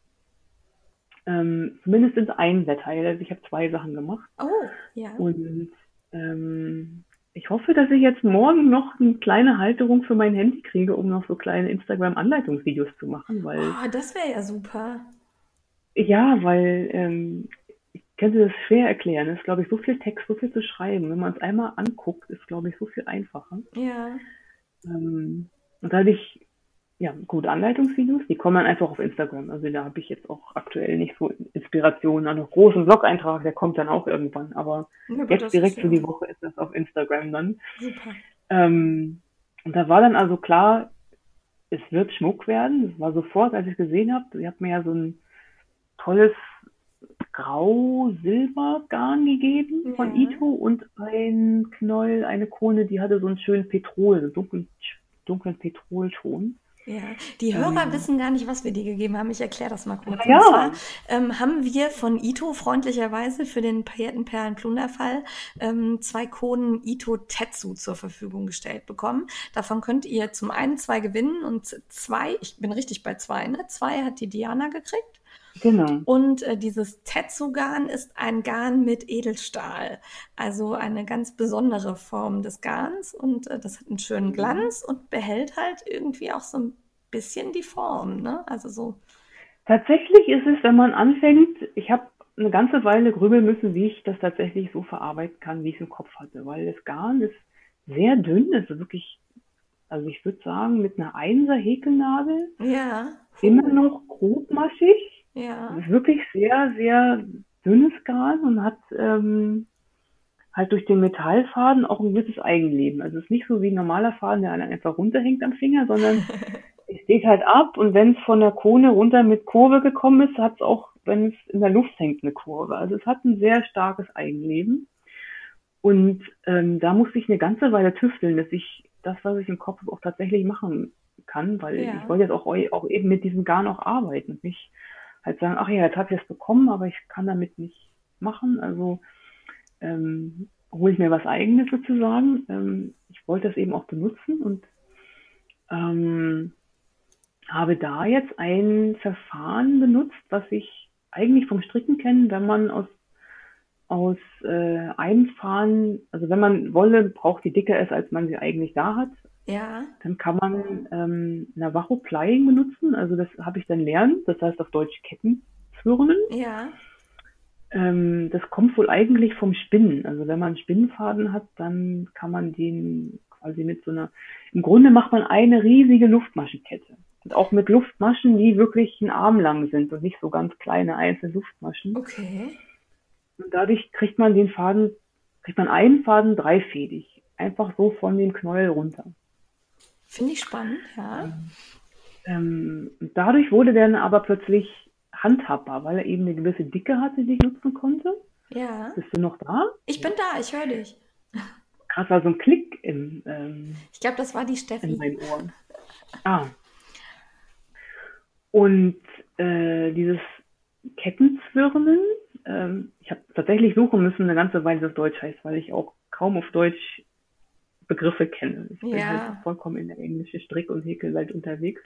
ähm, zumindest in ein Detail. Also ich habe zwei Sachen gemacht. Oh, ja. Und ähm, ich hoffe, dass ich jetzt morgen noch eine kleine Halterung für mein Handy kriege, um noch so kleine Instagram-Anleitungsvideos zu machen, weil Oh, das wäre ja super. Ja, weil ähm, ich könnte das schwer erklären. Es ist, glaube ich, so viel Text, so viel zu schreiben. Wenn man es einmal anguckt, ist, glaube ich, so viel einfacher. Ja. Ähm, und da hatte ich, ja, gute Anleitungsvideos, die kommen dann einfach auf Instagram. Also da habe ich jetzt auch aktuell nicht so Inspirationen an einen großen Blog-Eintrag, der kommt dann auch irgendwann. Aber Ja, jetzt direkt für die Woche ist das auf Instagram dann. super. Ähm, und da war dann also klar, es wird Schmuck werden. Das war sofort, als ich es gesehen habe. Sie hat mir ja so ein tolles Grau-Silber-Garn gegeben von Ja. Ito und ein Knäuel, eine Krone, die hatte so einen schönen Petrol, so dunklen, dunklen Petrolton. Ja, die Hörer Ähm. wissen gar nicht, was wir dir gegeben haben. Ich erkläre das mal kurz. Ja. Und zwar ähm, haben wir von Ito freundlicherweise für den Paillettenperlen-Plunderfall ähm, zwei Koden Ito Tetsu zur Verfügung gestellt bekommen. Davon könnt ihr zum einen zwei gewinnen und zwei, ich bin richtig bei zwei, ne? Zwei hat die Diana gekriegt. Genau. Und äh, dieses Tetsu-Garn ist ein Garn mit Edelstahl. Also eine ganz besondere Form des Garns. Und äh, das hat einen schönen Glanz und behält halt irgendwie auch so ein bisschen die Form. Ne? Also so, Tatsächlich ist es, wenn man anfängt, ich habe eine ganze Weile grübeln müssen, wie ich das tatsächlich so verarbeiten kann, wie ich es im Kopf hatte, weil das Garn ist sehr dünn, ist wirklich, also ich würde sagen, mit einer Einser Häkelnadel ja. immer noch grobmaschig. Ja. Es ist wirklich sehr, sehr dünnes Garn und hat ähm, halt durch den Metallfaden auch ein gewisses Eigenleben. Also es ist nicht so wie ein normaler Faden, der einfach runterhängt am Finger, sondern es steht halt ab und wenn es von der Krone runter mit Kurve gekommen ist, hat es auch, wenn es in der Luft hängt, eine Kurve. Also es hat ein sehr starkes Eigenleben. Und ähm, da musste ich eine ganze Weile tüfteln, dass ich das, was ich im Kopf habe, auch tatsächlich machen kann, weil Ja. ich wollte jetzt auch, auch eben mit diesem Garn auch arbeiten und nicht halt sagen, ach ja, jetzt habe ich es bekommen, aber ich kann damit nicht machen. Also ähm, hole ich mir was eigenes sozusagen. Ähm, ich wollte das eben auch benutzen und ähm, habe da jetzt ein Verfahren benutzt, was ich eigentlich vom Stricken kenne, wenn man aus aus äh, einem Faden, also wenn man Wolle braucht, die dicker ist, als man sie eigentlich da hat, Ja. dann kann man ähm, Navajo Plying benutzen. Also das habe ich dann lernen, das heißt auf Deutsch Kettenzwirnen. Ja. Ähm, das kommt wohl eigentlich vom Spinnen. Also wenn man Spinnenfaden hat, dann kann man den quasi mit so einer, im Grunde macht man eine riesige Luftmaschenkette. Und auch mit Luftmaschen, die wirklich einen Arm lang sind und nicht so ganz kleine einzelne Luftmaschen. Okay. Und dadurch kriegt man den Faden, kriegt man einen Faden dreifädig. Einfach so von dem Knäuel runter. Finde ich spannend, ja. ähm, dadurch wurde der dann aber plötzlich handhabbar, weil er eben eine gewisse Dicke hatte, die ich nutzen konnte. Ja. Bist du noch da? Ich bin da, ich höre dich. Gerade war so ein Klick im, ähm, Ich glaube, das war die in Steffi. meinen Ohren. Ah. Und äh, dieses Kettenzwirnen, ähm, ich habe tatsächlich suchen müssen, eine ganze Weile, was Deutsch heißt, weil ich auch kaum auf Deutsch Begriffe kenne. Ich bin Ja. halt vollkommen in der englischen Strick- und Häkelwelt unterwegs.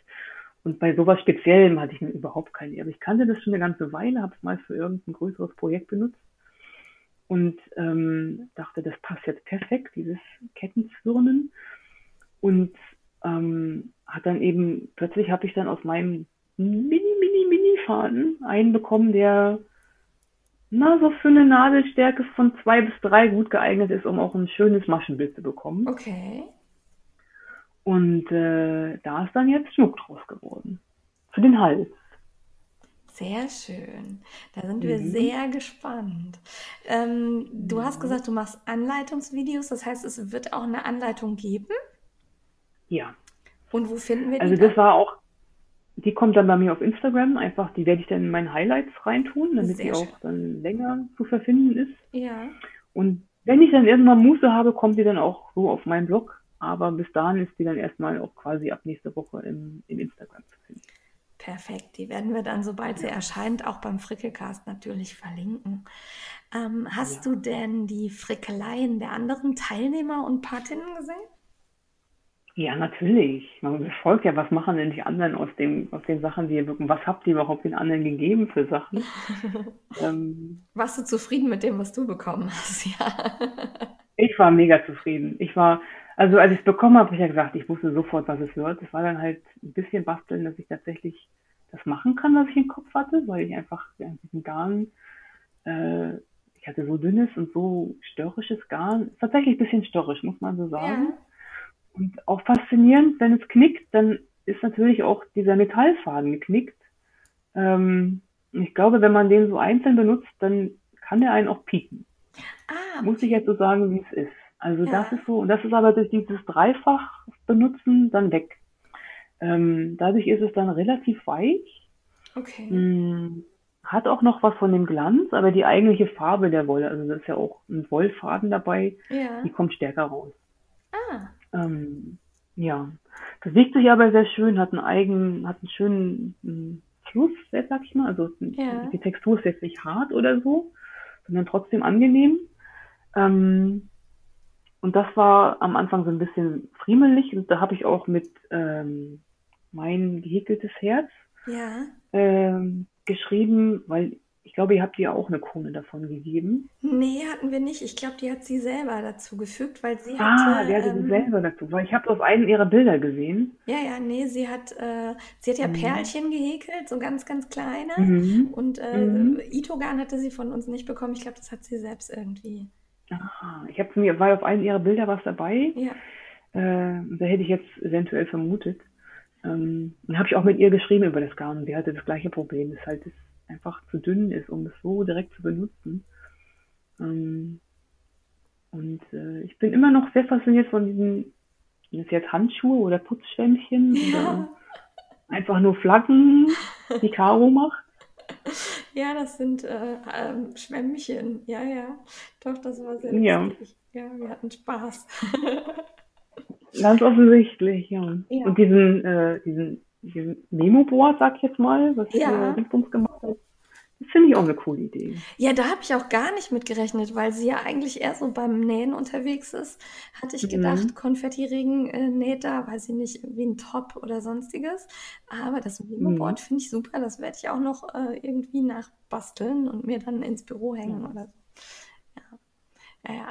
Und bei sowas Speziellem hatte ich mir überhaupt keine. Aber ich kannte das schon eine ganze Weile, habe es mal für irgendein größeres Projekt benutzt und ähm, dachte, das passt jetzt perfekt, dieses Kettenzwirnen. Und ähm, hat dann eben, plötzlich habe ich dann aus meinem mini, mini, mini Faden einen bekommen, der na, so für eine Nadelstärke von zwei bis drei gut geeignet ist, um auch ein schönes Maschenbild zu bekommen. Okay. Und äh, da ist dann jetzt Schmuck draus geworden. Für den Hals. Sehr schön. Da sind wir Mhm. sehr gespannt. Ähm, du hast Ja. gesagt, du machst Anleitungsvideos, das heißt, es wird auch eine Anleitung geben. Ja. Und wo finden wir Also die das war auch, die kommt dann bei mir auf Instagram, einfach, die werde ich dann in meinen Highlights reintun, damit Sehr die schön. auch dann länger zu verfinden ist. Ja. Und wenn ich dann irgendwann Muße habe, kommt die dann auch so auf meinen Blog. Aber bis dahin ist die dann erstmal auch quasi ab nächste Woche im, im Instagram zu finden. Perfekt, die werden wir dann, sobald sie erscheint, auch beim Frickelcast natürlich verlinken. Ähm, hast Ja. du denn die Frickeleien der anderen Teilnehmer und Patinnen gesehen? Ja, natürlich. Man verfolgt ja, was machen denn die anderen aus dem, aus den Sachen, die ihr wirken. Was habt ihr überhaupt den anderen gegeben für Sachen? ähm, Warst du zufrieden mit dem, was du bekommen hast? Ja. ich war mega zufrieden. Ich war, also als ich es bekommen habe, habe ich ja gesagt, ich wusste sofort, was es wird. Es war dann halt ein bisschen basteln, dass ich tatsächlich das machen kann, was ich im Kopf hatte, weil ich einfach ja, diesen Garn, äh, ich hatte so dünnes und so störrisches Garn, tatsächlich ein bisschen störrisch, muss man so sagen. Ja. Und auch faszinierend, wenn es knickt, dann ist natürlich auch dieser Metallfaden geknickt. Ähm, ich glaube, wenn man den so einzeln benutzt, dann kann der einen auch pieken. Ah, Muss ich jetzt so sagen, wie es ist. Also Ja. das ist so, und das ist aber durch dieses Dreifach benutzen dann weg. Ähm, dadurch ist es dann relativ weich, okay. mh, hat auch noch was von dem Glanz, aber die eigentliche Farbe der Wolle, also da ist ja auch ein Wollfaden dabei, Ja. die kommt stärker raus. Ah, Ähm, ja, bewegt sich aber sehr schön, hat einen eigenen, hat einen schönen mm, Fluss, sag ich mal. Also Ja. die Textur ist jetzt nicht hart oder so, sondern trotzdem angenehm. Ähm, und das war am Anfang so ein bisschen friemelig und da habe ich auch mit ähm, mein gehäkeltes Herz ja. ähm, geschrieben, weil ich glaube, ihr habt ihr auch eine Krone davon gegeben. Nee, hatten wir nicht. Ich glaube, die hat sie selber dazu gefügt, weil sie Ah, hatte. der hatte sie ähm, selber dazu, weil ich habe auf einem ihrer Bilder gesehen. Ja, ja, nee, sie hat, äh, sie hat ja Mhm. Perlchen gehäkelt, so ganz, ganz kleine. Mhm. Und äh, Mhm. Itogan hatte sie von uns nicht bekommen. Ich glaube, das hat sie selbst irgendwie. Aha, ich habe mir, war auf einem ihrer Bilder was dabei. Ja. Äh, da hätte ich jetzt eventuell vermutet. Ähm, dann habe ich auch mit ihr geschrieben über das Garn. Sie hatte das gleiche Problem, dass halt es einfach zu dünn ist, um es so direkt zu benutzen. Ähm, und äh, ich bin immer noch sehr fasziniert von diesen, sind jetzt Handschuhe oder Putzschwämmchen Ja. oder einfach nur Flaggen, die Caro macht. Ja, das sind äh, ähm, Schwämmchen. Ja, ja. Doch, das war sehr Ja. lustig. Ja, wir hatten Spaß. Ganz offensichtlich, ja. Ja. Und diesen, äh, diesen Memo-Board, sag ich jetzt mal, was Ja. Dingsbums gemacht hat, das finde ich auch eine coole Idee. Ja, da habe ich auch gar nicht mit gerechnet, weil sie ja eigentlich eher so beim Nähen unterwegs ist. Hatte ich Mhm. gedacht, Konfettiregen äh, näht da, weiß ich nicht, wie ein Top oder sonstiges. Aber das Memo-Board Mhm. finde ich super. Das werde ich auch noch äh, irgendwie nachbasteln und mir dann ins Büro hängen Ja. oder so.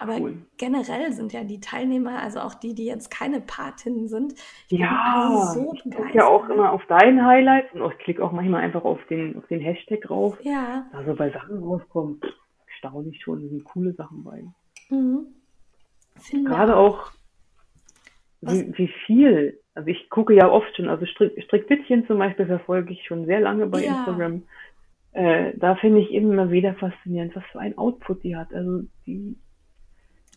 Aber Cool. generell sind ja die Teilnehmer, also auch die, die jetzt keine Patinnen sind, Ja, so ich gucke ja auch immer auf deinen Highlights und ich klicke auch manchmal einfach auf den, auf den Hashtag drauf. Ja, Da so bei Sachen rauskommt, pff, staune ich schon, da sind coole Sachen bei. mhm. Gerade auch, wie, wie viel, also ich gucke ja oft schon, also Strick, Strickwitzchen zum Beispiel verfolge ich schon sehr lange bei Ja. Instagram. Äh, da finde ich immer wieder faszinierend, was für ein Output die hat. Also die,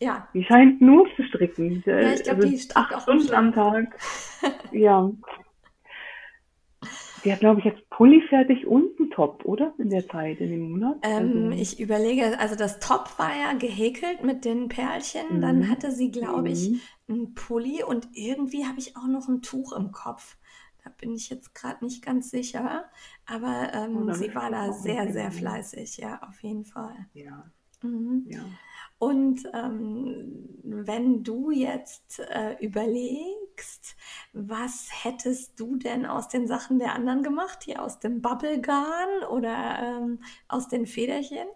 ja. die scheint nur zu stricken. Ja, ich glaub, also die strickt acht auch Stunden am Tag. Ja. Die hat, glaube ich, jetzt Pulli fertig und einen Top, oder? In der Zeit, in dem Monat. Ähm, Also, ich überlege, also das Top war ja gehäkelt mit den Perlchen. Dann mhm. hatte sie, glaube ich, Mhm. einen Pulli und irgendwie habe ich auch noch ein Tuch im Kopf. Da bin ich jetzt gerade nicht ganz sicher. Aber Oh, ähm, da sie war da sehr, sehr fleißig. Ja, auf jeden Fall. Ja, Mhm. ja. Und ähm, wenn du jetzt äh, überlegst, was hättest du denn aus den Sachen der anderen gemacht? Hier aus dem Bubblegarn oder ähm, aus den Federchen?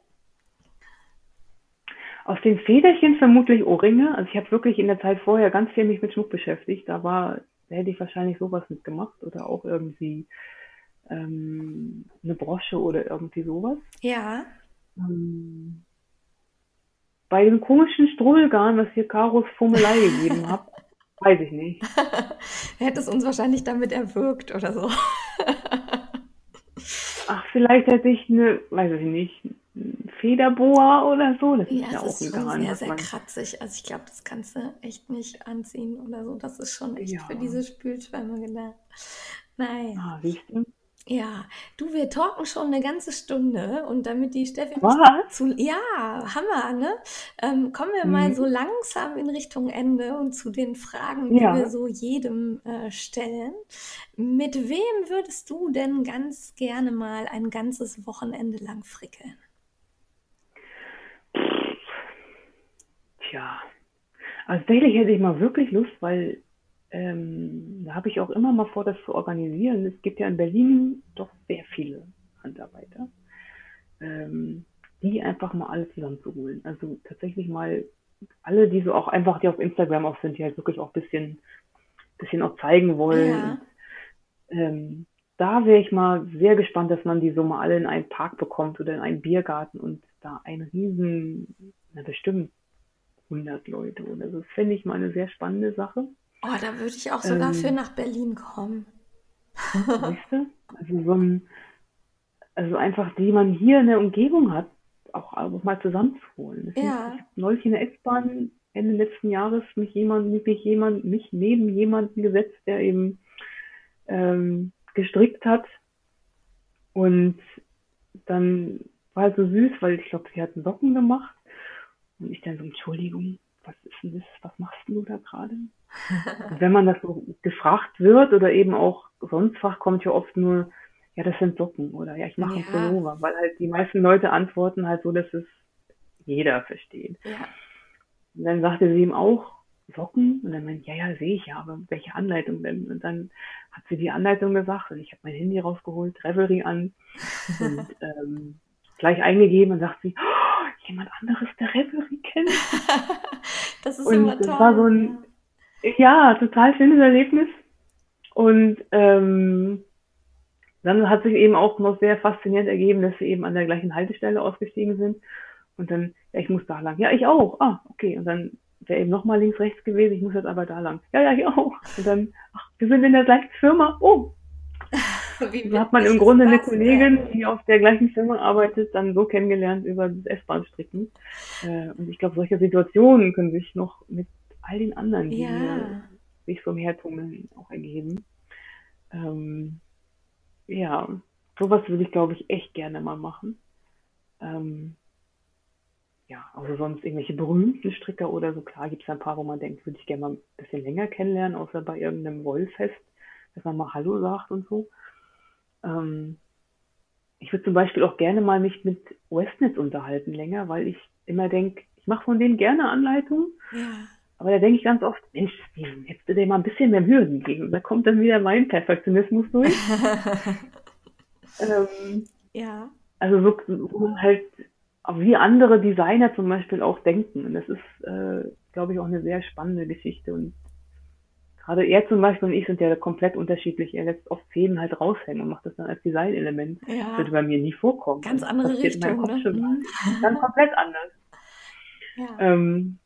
Aus den Federchen vermutlich Ohrringe. Also ich habe wirklich in der Zeit vorher ganz viel mich mit Schmuck beschäftigt. Da war, da hätte ich wahrscheinlich sowas mitgemacht oder auch irgendwie ähm, eine Brosche oder irgendwie sowas. Ja. Ähm, bei dem komischen Strudelgarn, was hier Karos Fummelei gegeben hat, weiß ich nicht. Hätte es uns wahrscheinlich damit erwürgt oder so. Ach, vielleicht hätte ich eine, weiß ich nicht, Federboa oder so. Das ist Ja, ja es auch ist schon sehr, sehr kratzig. Also ich glaube, das kannst du echt nicht anziehen oder so. Das ist schon echt für ja. diese Spülschwämme gedacht. Naja. Ah, siehst du? Ja, du, wir talken schon eine ganze Stunde und damit die Steffi zu, ja, Hammer, ne? Ähm, kommen wir mal so Mhm. langsam in Richtung Ende und zu den Fragen, die wir Ja. so jedem äh, stellen. Mit wem würdest du denn ganz gerne mal ein ganzes Wochenende lang frickeln? Tja. Also tatsächlich hätte ich mal wirklich Lust, weil ähm, da habe ich auch immer mal vor, das zu organisieren. Es gibt ja in Berlin doch sehr viele Handarbeiter, ähm, die einfach mal alle zusammenzuholen. Also tatsächlich mal alle, die so auch einfach, die auf Instagram auch sind, die halt wirklich auch ein bisschen, bisschen auch zeigen wollen. Ja, Und, ähm, da wäre ich mal sehr gespannt, dass man die so mal alle in einen Park bekommt oder in einen Biergarten und da ein riesen, na bestimmt 100 Leute oder so. Das fände ich mal eine sehr spannende Sache. Oh, da würde ich auch sogar für Ähm, nach Berlin kommen. weißt du? Also so ein, also einfach, die man hier in der Umgebung hat, auch, auch mal zusammenzuholen. Sind, ich Ja, habe neulich in der S-Bahn Ende letzten Jahres mich jemand, mich jemand, mich neben jemanden gesetzt, der eben ähm, gestrickt hat und dann war halt so süß, weil ich glaube, sie hatten Socken gemacht und ich dann so, Entschuldigung, was ist denn das, was machst du da gerade? Und wenn man das so gefragt wird oder eben auch sonst fragt, kommt ja oft nur, ja, das sind Socken oder ja, ich mache einen ja, Pullover, weil halt die meisten Leute antworten halt so, dass es jeder versteht. ja. Und dann sagte sie ihm auch Socken und dann meinte, ja, ja, sehe ich ja, aber welche Anleitung denn? Und dann hat sie die Anleitung gesagt und ich habe mein Handy rausgeholt, Revelry an und ähm, gleich eingegeben und sagt sie, oh, jemand anderes, der Revelry kennt. Das ist Und immer das war so toll. ein, ja, total schönes Erlebnis. Und ähm, dann hat sich eben auch noch sehr faszinierend ergeben, dass sie eben an der gleichen Haltestelle ausgestiegen sind. Und dann, ja, ich muss da lang. Ja, ich auch. Ah, okay. Und dann wäre eben nochmal links, rechts gewesen. Ich muss jetzt aber da lang. Ja, ja, ich auch. Und dann, ach, wir sind in der gleichen Firma. Oh. Wie so hat man im Grunde eine? Kollegin, die auf der gleichen Firma arbeitet, dann so kennengelernt über das S-Bahn-Stricken. Äh, und ich glaube, solche Situationen können sich noch mit all den anderen, die Ja, sich so hertummeln, auch ergeben. Ähm, ja, sowas würde ich, glaube ich, echt gerne mal machen. Ähm, ja, also sonst irgendwelche berühmten Stricker oder so. Klar gibt es ein paar, wo man denkt, würde ich gerne mal ein bisschen länger kennenlernen, außer bei irgendeinem Wollfest, dass man mal Hallo sagt und so. Ähm, ich würde zum Beispiel auch gerne mal mich mit Westnetz unterhalten länger, weil ich immer denke, ich mache von denen gerne Anleitungen, ja. aber da denke ich ganz oft, Mensch, hättest du dir mal ein bisschen mehr Mühe gegeben. Da kommt dann wieder mein Perfektionismus durch. Ähm, Ja, also so, so halt wie andere Designer zum Beispiel auch denken. Und das ist, äh, glaube ich, auch eine sehr spannende Geschichte. Und gerade er zum Beispiel und ich sind ja komplett unterschiedlich. Er lässt oft Fäden halt raushängen und macht das dann als Designelement. Das ja. würde bei mir nie vorkommen. Ganz Das andere meinem Richtung, ne? Mhm. Ganz komplett anders. Ja, Ähm,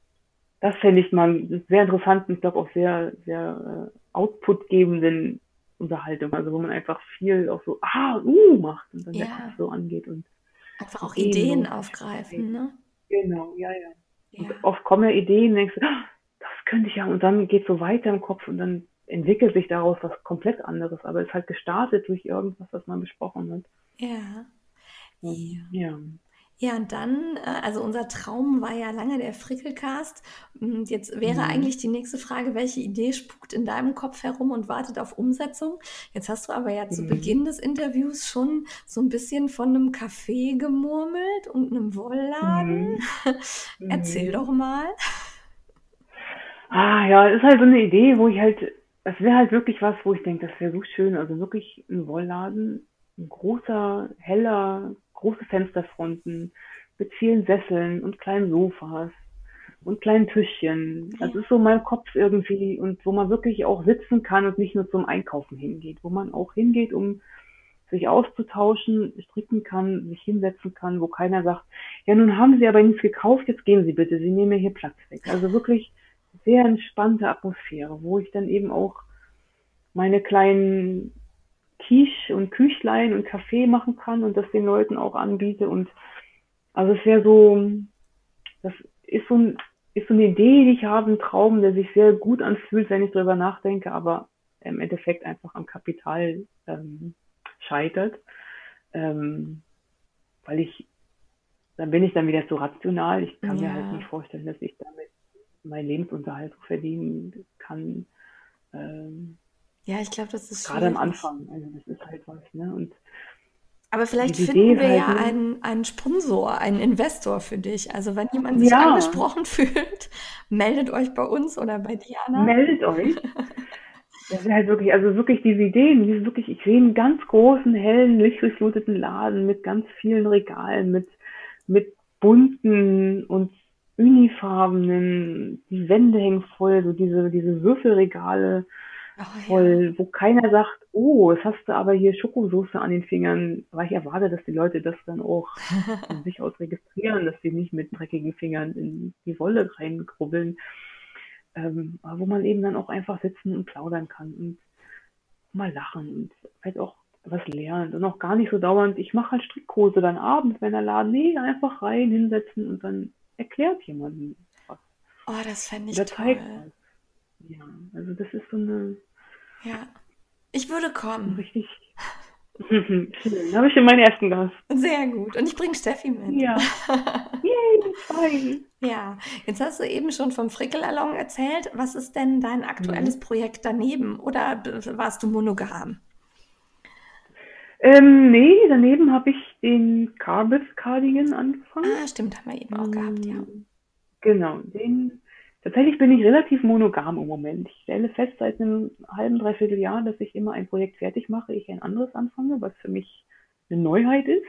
das fände ich mal sehr interessanten, ich glaube auch sehr, sehr äh, outputgebenden Unterhaltung, also wo man einfach viel auch so, ah, uh, macht und dann der ja. Kopf so angeht und Einfach auch Ideen aufgreifen, ne? Genau, ja, ja. Und Ja, oft kommen ja Ideen, denkst du, ah, das könnte ich ja, und dann geht so weiter im Kopf und dann entwickelt sich daraus was komplett anderes, aber es ist halt gestartet durch irgendwas, was man besprochen hat. Ja. Ja. Ja. Ja, und dann, äh, also unser Traum war ja lange der Frickelcast. Und jetzt wäre Mhm. eigentlich die nächste Frage, welche Idee spukt in deinem Kopf herum und wartet auf Umsetzung? Jetzt hast du aber ja zu Mhm. Beginn des Interviews schon so ein bisschen von einem Café gemurmelt und einem Wollladen. Mhm. Erzähl Mhm. doch mal. Ah ja, ist halt so eine Idee, wo ich halt, das wäre halt wirklich was, wo ich denke, das wäre so schön. Also wirklich ein Wollladen, ein großer, heller, große Fensterfronten mit vielen Sesseln und kleinen Sofas und kleinen Tischchen. Das ist so mein Kopf irgendwie und wo man wirklich auch sitzen kann und nicht nur zum Einkaufen hingeht, wo man auch hingeht, um sich auszutauschen, stricken kann, sich hinsetzen kann, wo keiner sagt, ja, nun haben Sie aber nichts gekauft, jetzt gehen Sie bitte, Sie nehmen mir hier Platz weg. Also wirklich sehr entspannte Atmosphäre, wo ich dann eben auch meine kleinen Quiche und Küchlein und Kaffee machen kann und das den Leuten auch anbiete und also es wäre so, das ist so, ein, ist so eine Idee, die ich habe, ein Traum, der sich sehr gut anfühlt, wenn ich drüber nachdenke, aber im Endeffekt einfach am Kapital ähm, scheitert, ähm, weil ich, dann bin ich dann wieder zu rational. Ich kann mir Ja. halt nicht vorstellen, dass ich damit meinen Lebensunterhalt verdienen kann. Ähm, Ja, ich glaube, das ist gerade am. Anfang. Also das ist halt was, ne? Und Aber vielleicht finden wir ist ja halt, ne? einen, einen Sponsor, einen Investor für dich. Also wenn jemand sich ja, angesprochen fühlt, meldet euch bei uns oder bei Diana. meldet euch. Das wäre halt wirklich, also wirklich diese Ideen, diese wirklich, ich sehe einen ganz großen, hellen, lichtdurchfluteten Laden mit ganz vielen Regalen, mit, mit bunten und unifarbenen, die Wände hängen voll, so diese, diese Würfelregale Oh ja. voll, wo keiner sagt, oh, jetzt hast du aber hier Schokosoße an den Fingern, weil ich erwarte, dass die Leute das dann auch von sich aus registrieren, dass sie nicht mit dreckigen Fingern in die Wolle reinkrubbeln, ähm, aber wo man eben dann auch einfach sitzen und plaudern kann und mal lachen und halt auch was lernt und auch gar nicht so dauernd, ich mache halt Strickkurse dann abends, wenn der Laden, nee, einfach rein, hinsetzen und dann erklärt jemandem was Oh, das fände ich oder toll. Ja, also das ist so eine Ja. Ich würde kommen. richtig schön. Da habe ich schon meinen ersten Gast. Sehr gut. Und ich bringe Steffi mit. Ja. Yay, zwei. Ja, jetzt hast du eben schon vom Frickelalong erzählt. Was ist denn dein aktuelles Mhm. Projekt daneben? Oder warst du monogam? Ähm, nee, daneben habe ich den Carbis Cardigan angefangen. Ah, stimmt, haben wir eben auch gehabt, ja. Ähm, Genau, den tatsächlich bin ich relativ monogam im Moment. Ich stelle fest seit einem halben, dreiviertel Jahr, dass ich immer ein Projekt fertig mache, ich ein anderes anfange, was für mich eine Neuheit ist,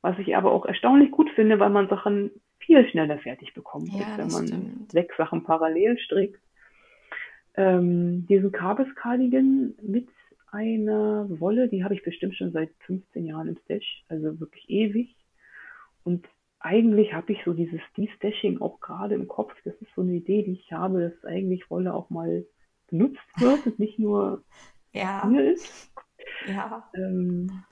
was ich aber auch erstaunlich gut finde, weil man Sachen viel schneller fertig bekommt, Ja, als wenn man stimmt. sechs Sachen parallel strickt. Ähm, diesen Carbis Cardigan mit einer Wolle, die habe ich bestimmt schon seit 15 Jahren im Stash, also wirklich ewig. Und eigentlich habe ich so dieses De-Stashing auch gerade im Kopf. Das ist so eine Idee, die ich habe, dass eigentlich Wolle auch mal benutzt wird und nicht nur Ja, hier ist. ja. Ähm,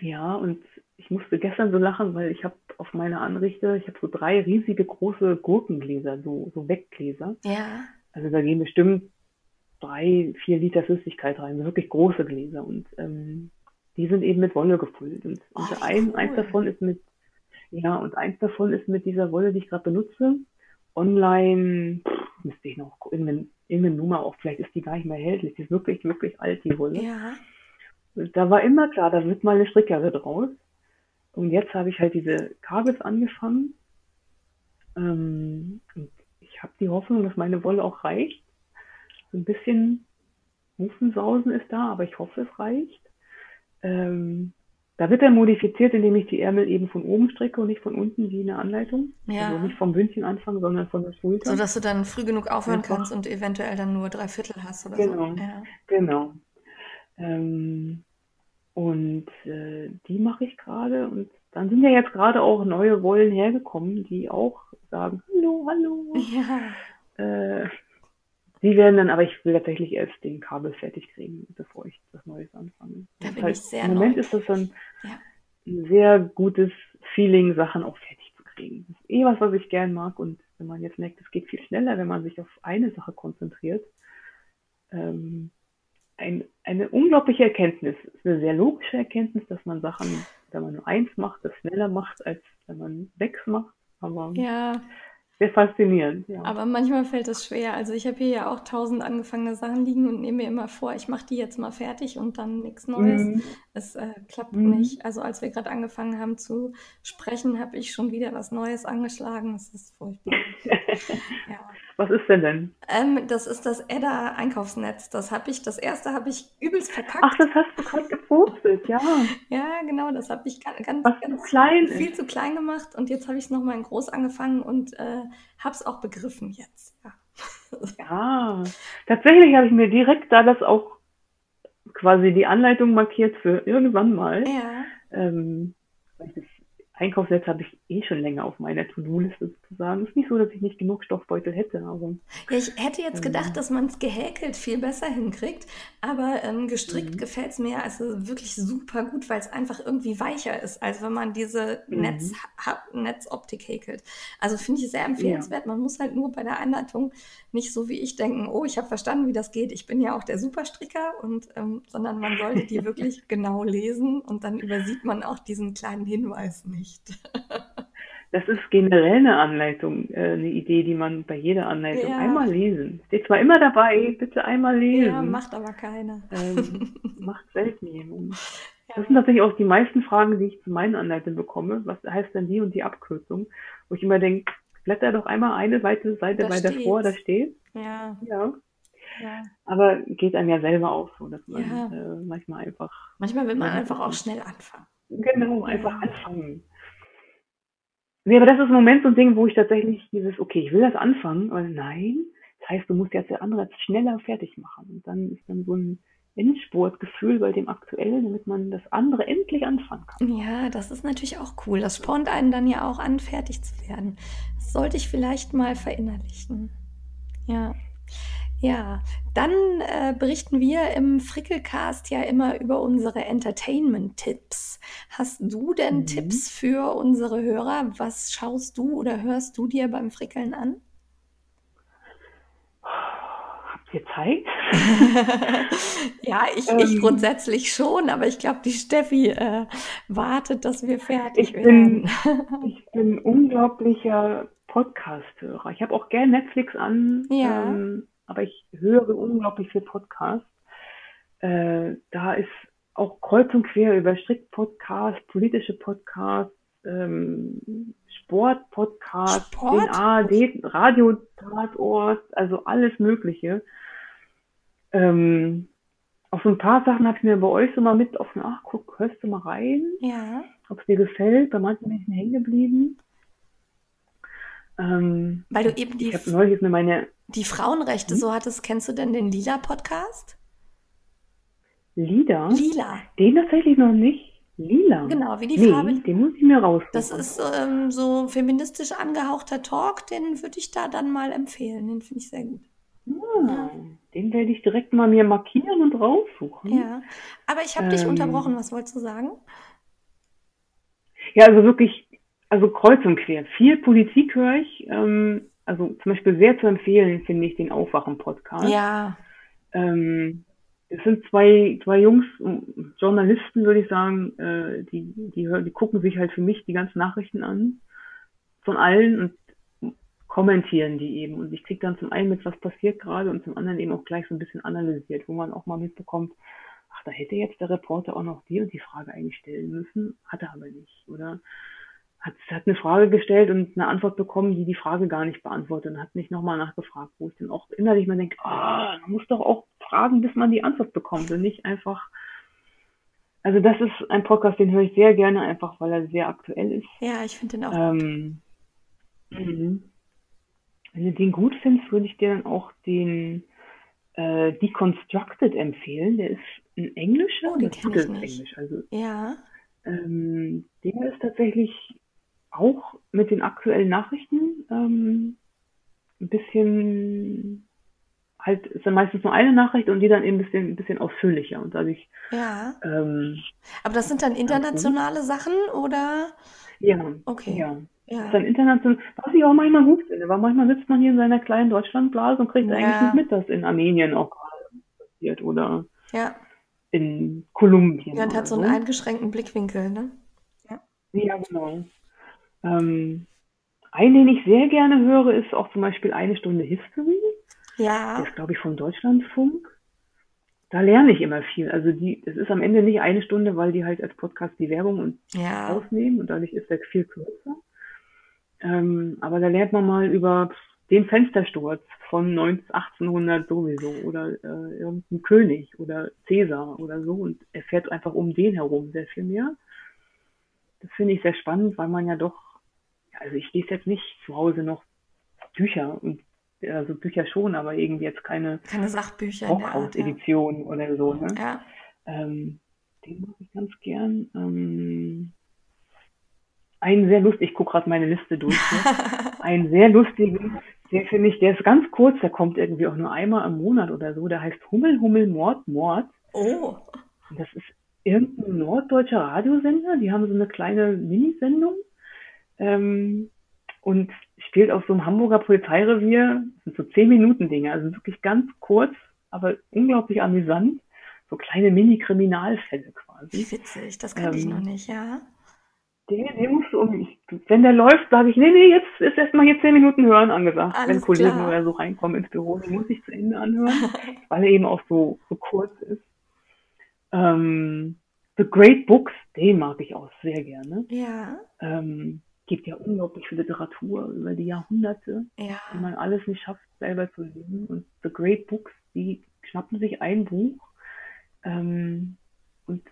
ja, und ich musste gestern so lachen, weil ich habe auf meiner Anrichte, ich habe so drei riesige große Gurkengläser, so, so Weggläser. Ja. Also da gehen bestimmt drei, vier Liter Flüssigkeit rein, wirklich große Gläser. Und ähm, die sind eben mit Wolle gefüllt. Und, Oh, und ein, cool. eins davon ist mit, ja, und eins davon ist mit dieser Wolle, die ich gerade benutze. Online, pff, müsste ich noch irgendeine, irgendeine Nummer auch, vielleicht ist die gar nicht mehr erhältlich. Die ist wirklich, wirklich alt, die Wolle. Ja. Und da war immer klar, da wird mal eine Strickjacke draus. Und jetzt habe ich halt diese Kabels angefangen. Ähm, und ich habe die Hoffnung, dass meine Wolle auch reicht. Ein bisschen Muffensausen ist da, aber ich hoffe, es reicht. Ähm, da wird dann modifiziert, indem ich die Ärmel eben von oben stricke und nicht von unten wie in der Anleitung. Ja. Also nicht vom Bündchen anfangen, sondern von der Schulter. So dass du dann früh genug aufhören Einfach. kannst und eventuell dann nur drei Viertel hast oder Genau. so. Ja. Genau. Ähm, und äh, die mache ich gerade. Und dann sind ja jetzt gerade auch neue Wollen hergekommen, die auch sagen, hallo, hallo. Ja. Äh, die werden dann, aber ich will tatsächlich erst den Kabel fertig kriegen, bevor ich das Neues anfange. Da bin heißt, ich sehr Im Moment neugierig. ist das dann Ja. ein sehr gutes Feeling, Sachen auch fertig zu kriegen. Das ist eh was, was ich gern mag. Und wenn man jetzt merkt, es geht viel schneller, wenn man sich auf eine Sache konzentriert, ähm, ein, eine unglaubliche Erkenntnis. Eine sehr logische Erkenntnis, dass man Sachen, wenn man nur eins macht, das schneller macht, als wenn man sechs macht. Aber Ja, sehr faszinierend, ja. aber manchmal fällt es schwer. Also ich habe hier ja auch tausend angefangene Sachen liegen und nehme mir immer vor, ich mache die jetzt mal fertig und dann nichts Neues. Mhm. Es äh, klappt Mhm. nicht. Also als wir gerade angefangen haben zu sprechen, habe ich schon wieder was Neues angeschlagen. Das ist furchtbar. Ja. Was ist denn denn? Ähm, das ist das Edda Einkaufsnetz. Das habe ich, das erste habe ich übelst verkackt. Ach, das hast du gerade gepostet, ja. Ja, genau, das habe ich ga- ganz, ganz klein viel ist. zu klein gemacht und jetzt habe ich es nochmal in groß angefangen und äh, habe es auch begriffen jetzt. Ja. Ja, tatsächlich habe ich mir direkt da das auch quasi die Anleitung markiert für irgendwann mal. Ja, Ähm, das Einkaufsnetz habe ich eh schon länger auf meiner To-Do-Liste sozusagen. Ist nicht so, dass ich nicht genug Stoffbeutel hätte, aber Ja, ich hätte jetzt gedacht, ähm, dass man es gehäkelt viel besser hinkriegt, aber ähm, gestrickt mhm. gefällt es mir also wirklich super gut, weil es einfach irgendwie weicher ist, als wenn man diese Netz, Mhm. ha Netzoptik häkelt. Also finde ich sehr Ja. empfehlenswert. Man muss halt nur bei der Anleitung nicht so wie ich denken, oh, ich habe verstanden, wie das geht. Ich bin ja auch der Superstricker und ähm, sondern man sollte die wirklich genau lesen und dann übersieht man auch diesen kleinen Hinweis nicht. Das ist generell eine Anleitung, äh, eine Idee, die man bei jeder Anleitung Ja. einmal lesen. Steht zwar immer dabei, bitte einmal lesen. Ja, macht aber keiner. Ähm, macht selten jemand. Das Ja. sind tatsächlich auch die meisten Fragen, die ich zu meinen Anleitungen bekomme. Was heißt denn die und die Abkürzung? Wo ich immer denke, blätter doch einmal eine Seite, Seite Da weiter vor, da steht's. steht. Ja, Ja. ja. Aber geht einem ja selber auch so, dass man Ja. äh, manchmal einfach, Manchmal will man einfach auch schnell anfangen. genau, einfach anfangen. Nee, aber das ist im Moment so ein Ding, wo ich tatsächlich dieses, okay, ich will das anfangen, aber nein, das heißt, du musst jetzt der andere schneller fertig machen. Und dann ist dann so ein Endspurtgefühl bei dem aktuellen, damit man das andere endlich anfangen kann. Ja, das ist natürlich auch cool. Das spornt einen dann ja auch an, fertig zu werden. Das sollte ich vielleicht mal verinnerlichen. Ja. Ja, dann äh, berichten wir im Frickelcast ja immer über unsere Entertainment-Tipps. Hast du denn Mhm. Tipps für unsere Hörer? Was schaust du oder hörst du dir beim Frickeln an? Habt ihr Zeit? Ja, ich, ich Ähm. grundsätzlich schon, aber ich glaube, die Steffi äh, wartet, dass wir fertig Ich bin- werden. Ich bin unglaublicher Podcast-Hörer. Ich habe auch gern Netflix an, Ja. ähm, aber ich höre unglaublich viel Podcast. Äh, da ist auch kreuz und quer über Strick-Podcast, politische Podcasts, ähm, Sport-Podcast, Sport? den ARD, Radio-Tatort, also alles Mögliche. Ähm, auf so ein paar Sachen habe ich mir bei euch so mal mit auf den, ach guck, hörst du mal rein? Ja. ob es dir gefällt. Bei manchen bin ich hängen geblieben. Ähm, Weil du eben die, ich neulich mir meine die Frauenrechte Hm? so hattest. Kennst du denn den Lila-Podcast? Lieder, Lila. den tatsächlich noch nicht. Lila. Genau, wie die nee, Farbe. den muss ich mir raussuchen. Das ist ähm, so feministisch angehauchter Talk, den würde ich da dann mal empfehlen. Den finde ich sehr gut. Ah, den werde ich direkt mal mir markieren und raussuchen. Ja. Aber ich habe dich Ähm. unterbrochen. Was wolltest du sagen? Ja, also wirklich, also kreuz und quer. Viel Politik höre ich. Ähm, also zum Beispiel sehr zu empfehlen finde ich den Aufwachen-Podcast. Ja. Ähm, es sind zwei, zwei Jungs, ähm, Journalisten, würde ich sagen, äh, die, die, hören, die gucken sich halt für mich die ganzen Nachrichten an, von allen und kommentieren die eben. Und ich kriege dann zum einen mit, was passiert gerade und zum anderen eben auch gleich so ein bisschen analysiert, wo man auch mal mitbekommt, ach, da hätte jetzt der Reporter auch noch die und die Frage eigentlich stellen müssen, hat er aber nicht. Oder hat, hat eine Frage gestellt und eine Antwort bekommen, die die Frage gar nicht beantwortet und hat nicht nochmal nachgefragt, wo ich dann auch innerlich mal denke, ah, man muss doch auch fragen, bis man die Antwort bekommt und nicht einfach. Also das ist ein Podcast, den höre ich sehr gerne, einfach weil er sehr aktuell ist. Ja, ich finde den auch. Ähm, mhm. Wenn du den gut findest, würde ich dir dann auch den äh, Deconstructed empfehlen. Der ist ein englischer, Oh, den das ich nicht. Englisch. Also Ja. ähm, der ist tatsächlich auch mit den aktuellen Nachrichten ähm, ein bisschen, halt, ist dann meistens nur eine Nachricht und die dann eben ein bisschen, ein bisschen ausführlicher und dadurch, Ja. ähm, Aber das sind dann internationale Sachen oder? ja, Okay. ja. Ja. Ist dann international, was ich auch manchmal gut finde, weil manchmal sitzt man hier in seiner kleinen Deutschlandblase und kriegt Ja. eigentlich nicht mit, dass in Armenien auch gerade produziert oder Ja. in Kolumbien. Ja, und hat so einen eingeschränkten Blickwinkel, ne? Ja, genau. Ähm, einen, den ich sehr gerne höre, ist auch zum Beispiel eine Stunde History. Ja. Das ist, glaube ich, vom Deutschlandfunk. Da lerne ich immer viel. Also die, es ist am Ende nicht eine Stunde, weil die halt als Podcast die Werbung und Ja. rausnehmen und dadurch ist der viel kürzer. Ähm, aber da lernt man mal über den Fenstersturz von 19, 1800 sowieso oder äh, irgendein König oder Cäsar oder so und erfährt einfach um den herum sehr viel mehr. Das finde ich sehr spannend, weil man ja doch, also ich lese jetzt nicht zu Hause noch Bücher und also Bücher schon, aber irgendwie jetzt keine Keine Sachbücher Art. Ja. Brockhaus-Edition oder so. Ne? ja. Ähm, den mag ich ganz gern. Ähm, einen sehr lustig, ich gucke gerade meine Liste durch. Ne? einen sehr lustigen, der finde ich, der ist ganz kurz, der kommt irgendwie auch nur einmal im Monat oder so. Der heißt Hummel, Hummel, Mord, Mord. Oh. Und das ist irgendein norddeutscher Radiosender. Die haben so eine kleine Minisendung. Ähm, und spielt auf so einem Hamburger Polizeirevier. Das sind so 10 Minuten Dinge, also wirklich ganz kurz, aber unglaublich amüsant. So kleine Mini-Kriminalfälle quasi. Wie witzig, das kannte ich Ähm, noch nicht, ja. Den, den musst du um, ich, wenn der läuft, sage ich, nee, nee, jetzt ist erstmal hier 10 Minuten hören angesagt. Alles wenn Kollegen klar. oder so reinkommen ins Büro, den muss ich zu Ende anhören, weil er eben auch so, so kurz ist. Ähm, The Great Books, den mag ich auch sehr gerne. Ja, Ähm, gibt ja unglaublich viel Literatur über die Jahrhunderte, ja. die man alles nicht schafft, selber zu lesen. Und The Great Books, die schnappen sich ein Buch ähm, und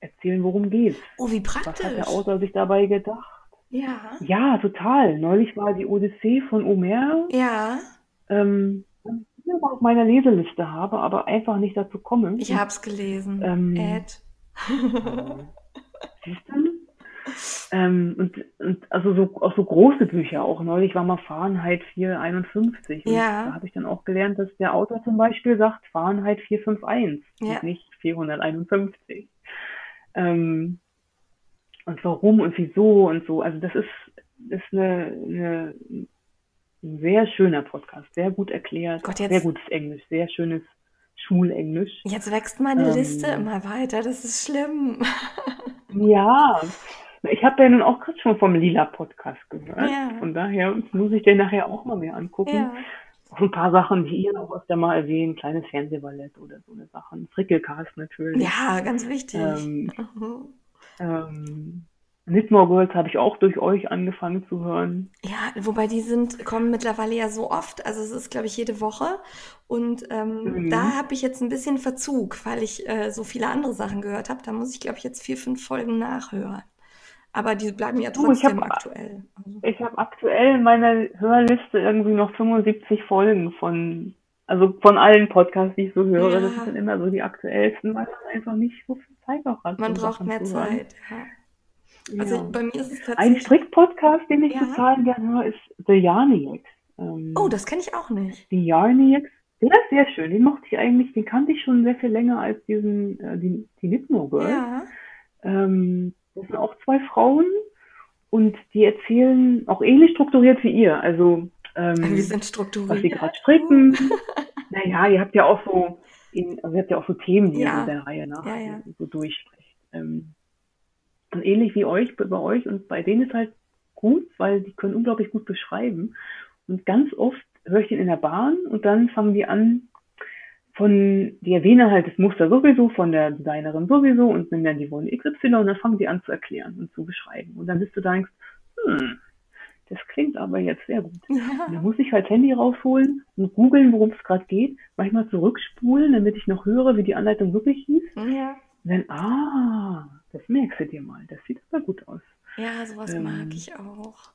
erzählen, worum geht's. Oh, wie Was hat praktisch. der Autor sich dabei gedacht? Ja. Ja, total. Neulich war die Odyssee von Homer, Ja, ähm, die ich auf meiner Leseliste habe, aber einfach nicht dazu komme. ich hab's gelesen. Ähm, Ed. Siehst du? Ähm, und, und also so, auch so große Bücher, auch neulich war mal Fahrenheit 451. Und Ja. Da habe ich dann auch gelernt, dass der Autor zum Beispiel sagt Fahrenheit 451 Ja. und nicht 451. Ähm, und warum und wieso und so. Also das ist, ist eine, eine, ein sehr schöner Podcast, sehr gut erklärt, Gott, jetzt- sehr gutes Englisch, sehr schönes Schulenglisch. Jetzt wächst meine Ähm. Liste immer weiter, das ist schlimm. Ja, ich habe ja nun auch gerade schon vom Lila Podcast gehört. Ja. Von daher muss ich den nachher auch mal mehr angucken. Ja. Auch ein paar Sachen, die ihr auch öfter mal erwähnt, kleines Fernsehballett oder so eine Sachen. Frickelcast natürlich. Ja, ganz wichtig. Ähm, Mhm. ähm, Knitmore Girls habe ich auch durch euch angefangen zu hören. Ja, wobei die sind, kommen mittlerweile ja so oft, also es ist, glaube ich, jede Woche. Und ähm, Mhm. da habe ich jetzt ein bisschen Verzug, weil ich äh, so viele andere Sachen gehört habe. Da muss ich, glaube ich, jetzt vier, fünf Folgen nachhören. Aber die bleiben ja Du, ich trotzdem hab- aktuell. Also, Ich habe aktuell in meiner Hörliste irgendwie noch 75 Folgen von, also von allen Podcasts, die ich so höre. Ja. Das sind immer so die aktuellsten, weil man einfach nicht so viel Zeit auch hat. man braucht Sachen mehr. Zeit. Ja. Also Ja. bei mir ist es Ein tatsächlich. Strick-Podcast, den ich total gerne höre, ist The Yarniacs. Ähm, Oh, das kenne ich auch nicht. die Yarniacs, der ist sehr schön. Den mochte ich eigentlich, den kannte ich schon sehr viel länger als diesen, äh, die, die Nitmo Girls. Ja. Ähm, das sind auch zwei Frauen und die erzählen auch ähnlich strukturiert wie ihr. Also, ähm, Wir sind was sie strukturiert. gerade stricken. naja, ihr habt ja auch so, in, also ihr habt ja auch so Themen, die Ja. ihr so der Reihe nach Ja, ja. so durchsprecht. Ähm, und ähnlich wie euch, bei euch und bei denen ist halt gut, weil die können unglaublich gut beschreiben. Und ganz oft höre ich den in der Bahn und dann fangen die an, von, die erwähnen halt das Muster sowieso, von der Designerin sowieso und nennen dann die Wolle XY und dann fangen die an zu erklären und zu beschreiben. Und dann bist du da denkst, hm, das klingt aber jetzt sehr gut. Ja. dann muss ich halt das Handy rausholen und googeln, worum es gerade geht, manchmal zurückspulen, damit ich noch höre, wie die Anleitung wirklich hieß. Ja. Und dann, ah, das merkst du dir mal, das sieht aber gut aus. Ja, sowas Ähm, mag ich auch.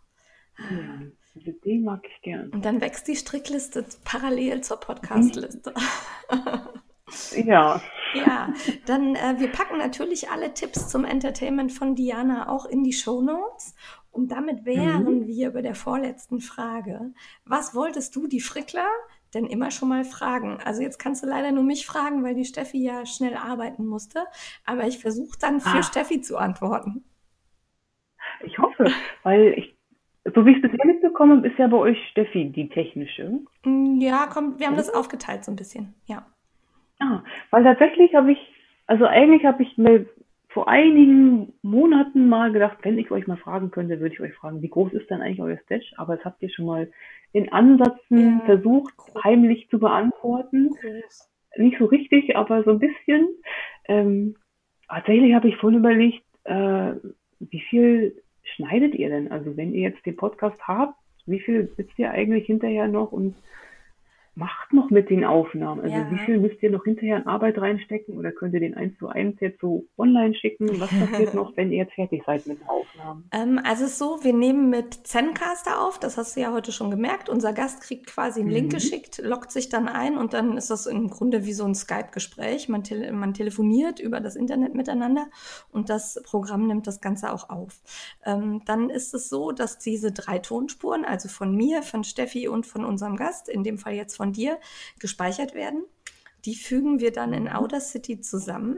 Diese Idee mag ich gern. Und dann wächst die Strickliste parallel zur Podcast-Liste. Ja, Ja, dann äh, wir packen natürlich alle Tipps zum Entertainment von Diana auch in die Show Notes. Und damit wären wir bei der vorletzten Frage. Was wolltest du, die Frickler, denn immer schon mal fragen? Also jetzt kannst du leider nur mich fragen, weil die Steffi ja schnell arbeiten musste. Aber ich versuche dann für Ah. Steffi zu antworten. ich hoffe, weil ich, so wie ich es bisher mitbekommen habe, ist ja bei euch Steffi die technische. Mm, Ja, komm, wir haben das aufgeteilt so ein bisschen. Ja. Ah, weil tatsächlich habe ich, also eigentlich habe ich mir vor einigen Monaten mal gedacht, wenn ich euch mal fragen könnte, würde ich euch fragen, wie groß ist denn eigentlich euer Stash? Aber das habt ihr schon mal in Ansätzen Ja, versucht, heimlich zu beantworten. Groß. Nicht so richtig, aber so ein bisschen. Ähm, tatsächlich habe ich vorhin überlegt, äh, wie viel schneidet ihr denn? Also wenn ihr jetzt den Podcast habt, wie viel sitzt ihr eigentlich hinterher noch und macht noch mit den Aufnahmen? Also Ja. wie viel müsst ihr noch hinterher in Arbeit reinstecken oder könnt ihr den eins zu eins jetzt so online schicken? Was passiert noch, wenn ihr jetzt fertig seid mit den Aufnahmen? Ähm, also es ist so, wir nehmen mit Zencaster auf, das hast du ja heute schon gemerkt. Unser Gast kriegt quasi einen Link Mhm. geschickt, loggt sich dann ein und dann ist das im Grunde wie so ein Skype-Gespräch. Man, tele man telefoniert über das Internet miteinander und das Programm nimmt das Ganze auch auf. Ähm, dann ist es so, dass diese drei Tonspuren, also von mir, von Steffi und von unserem Gast, in dem Fall jetzt von dir, gespeichert werden. Die fügen wir dann in Mhm. Audacity zusammen.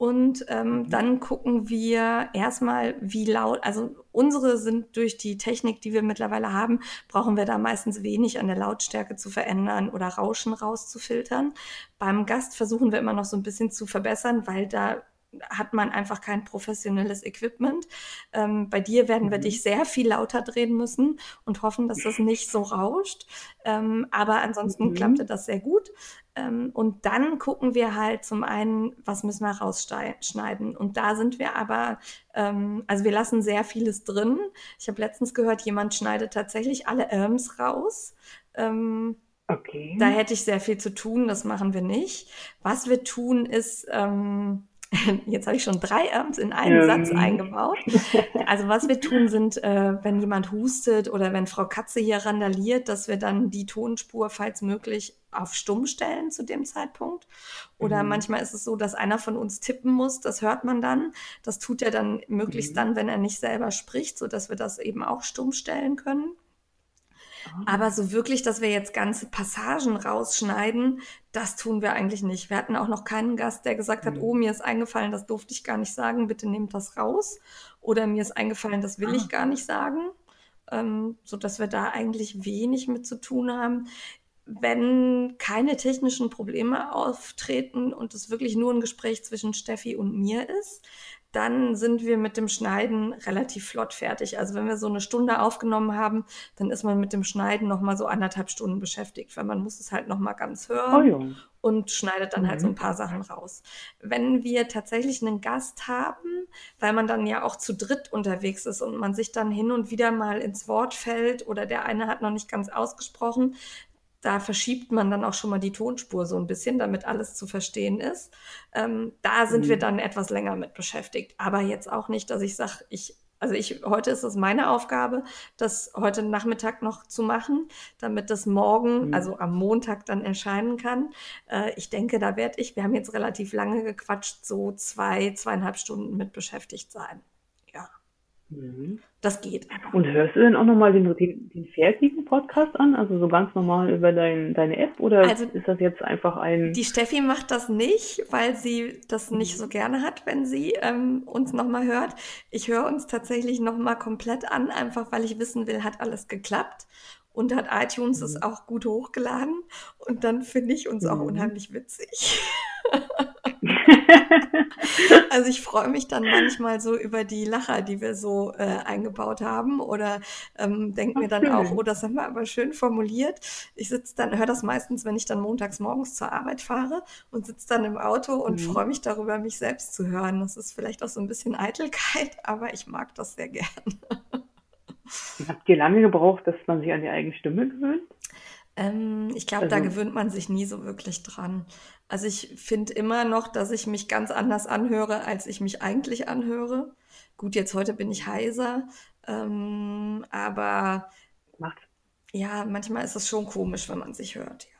Und ähm, dann gucken wir erstmal, wie laut, also unsere sind durch die Technik, die wir mittlerweile haben, brauchen wir da meistens wenig an der Lautstärke zu verändern oder Rauschen rauszufiltern. Beim Gast versuchen wir immer noch so ein bisschen zu verbessern, weil da hat man einfach kein professionelles Equipment. Ähm, bei dir werden wir Mhm. dich sehr viel lauter drehen müssen und hoffen, dass das nicht so rauscht. Ähm, aber ansonsten Mhm. klappte das sehr gut. Ähm, und dann gucken wir halt zum einen, was müssen wir rausschneiden. Und da sind wir aber, ähm, also wir lassen sehr vieles drin. Ich habe letztens gehört, jemand schneidet tatsächlich alle Erms raus. Ähm, Okay. da hätte ich sehr viel zu tun, das machen wir nicht. Was wir tun ist, ähm, jetzt habe ich schon drei Erms in einen Ähm. Satz eingebaut. Also was wir tun sind, äh, wenn jemand hustet oder wenn Frau Katze hier randaliert, dass wir dann die Tonspur, falls möglich, auf stumm stellen zu dem Zeitpunkt. Oder Mhm. manchmal ist es so, dass einer von uns tippen muss, das hört man dann. Das tut er dann möglichst Mhm. dann, wenn er nicht selber spricht, so dass wir das eben auch stumm stellen können. Aber so wirklich, dass wir jetzt ganze Passagen rausschneiden, das tun wir eigentlich nicht. Wir hatten auch noch keinen Gast, der gesagt hat, Mhm. oh, mir ist eingefallen, das durfte ich gar nicht sagen, bitte nehmt das raus. Oder mir ist eingefallen, das will Ah. ich gar nicht sagen. Ähm, so dass wir da eigentlich wenig mit zu tun haben. Wenn keine technischen Probleme auftreten und es wirklich nur ein Gespräch zwischen Steffi und mir ist, dann sind wir mit dem Schneiden relativ flott fertig. Also wenn wir so eine Stunde aufgenommen haben, dann ist man mit dem Schneiden noch mal so anderthalb Stunden beschäftigt, weil man muss es halt noch mal ganz hören Oh ja. und schneidet dann halt so Mhm. ein paar Sachen raus. Wenn wir tatsächlich einen Gast haben, weil man dann ja auch zu dritt unterwegs ist und man sich dann hin und wieder mal ins Wort fällt oder der eine hat noch nicht ganz ausgesprochen, da verschiebt man dann auch schon mal die Tonspur so ein bisschen, damit alles zu verstehen ist. Ähm, da sind wir Mhm. dann etwas länger mit beschäftigt. Aber jetzt auch nicht, dass ich sage, ich, also ich, heute ist es meine Aufgabe, das heute Nachmittag noch zu machen, damit das morgen, Mhm. also am Montag dann erscheinen kann. Äh, ich denke, da werde ich, wir haben jetzt relativ lange gequatscht, so zwei, zweieinhalb Stunden mit beschäftigt sein. Mhm. das geht. Und hörst du denn auch nochmal den, den, den fertigen Podcast an? Also so ganz normal über dein, deine App? Oder Also ist das jetzt einfach ein. Die Steffi macht das nicht, weil sie das nicht so gerne hat, wenn sie ähm, uns nochmal hört. Ich höre uns tatsächlich nochmal komplett an, einfach weil ich wissen will, hat alles geklappt. Und hat iTunes es Mhm. auch gut hochgeladen. Und dann finde ich uns auch Mhm. unheimlich witzig. Also ich freue mich dann manchmal so über die Lacher, die wir so äh, eingebaut haben oder ähm, denke mir dann auch, oh, das haben wir aber schön formuliert. Ich sitze dann, höre das meistens, wenn ich dann montags morgens zur Arbeit fahre und sitze dann im Auto und Mhm. freue mich darüber, mich selbst zu hören. Das ist vielleicht auch so ein bisschen Eitelkeit, aber ich mag das sehr gern. Habt ihr lange gebraucht, dass man sich an die eigene Stimme gewöhnt? Ähm, ich glaube, da Also- gewöhnt man sich nie so wirklich dran. Also ich finde immer noch, dass ich mich ganz anders anhöre, als ich mich eigentlich anhöre. Gut, jetzt heute bin ich heiser, ähm, aber Macht. ja, manchmal ist es schon komisch, wenn man sich hört, ja.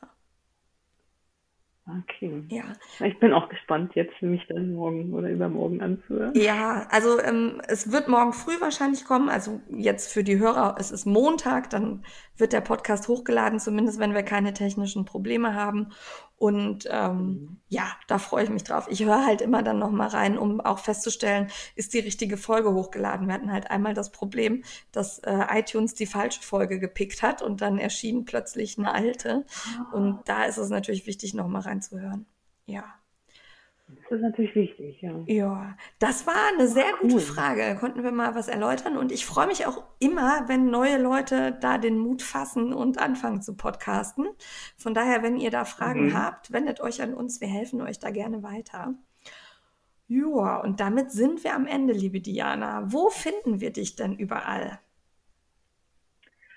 Okay. Ja, Ich bin auch gespannt, jetzt mich dann morgen oder übermorgen anzuhören. ja also ähm, es wird morgen früh wahrscheinlich kommen. Also jetzt für die Hörer, es ist Montag, dann wird der Podcast hochgeladen, zumindest wenn wir keine technischen Probleme haben. Und ähm, Mhm. ja, da freue ich mich drauf. Ich höre halt immer dann noch mal rein, um auch festzustellen, ist die richtige Folge hochgeladen. Wir hatten halt einmal das Problem, dass äh, iTunes die falsche Folge gepickt hat und dann erschien plötzlich eine alte. Und da ist es natürlich wichtig, noch mal reinzuhören. Ja. Das ist natürlich wichtig, ja. Ja, das war eine sehr gute cool. Frage. Konnten wir mal was erläutern. Und ich freue mich auch immer, wenn neue Leute da den Mut fassen und anfangen zu podcasten. Von daher, wenn ihr da Fragen Mhm. habt, wendet euch an uns. Wir helfen euch da gerne weiter. Ja, und damit sind wir am Ende, liebe Diana. Wo finden wir dich denn überall?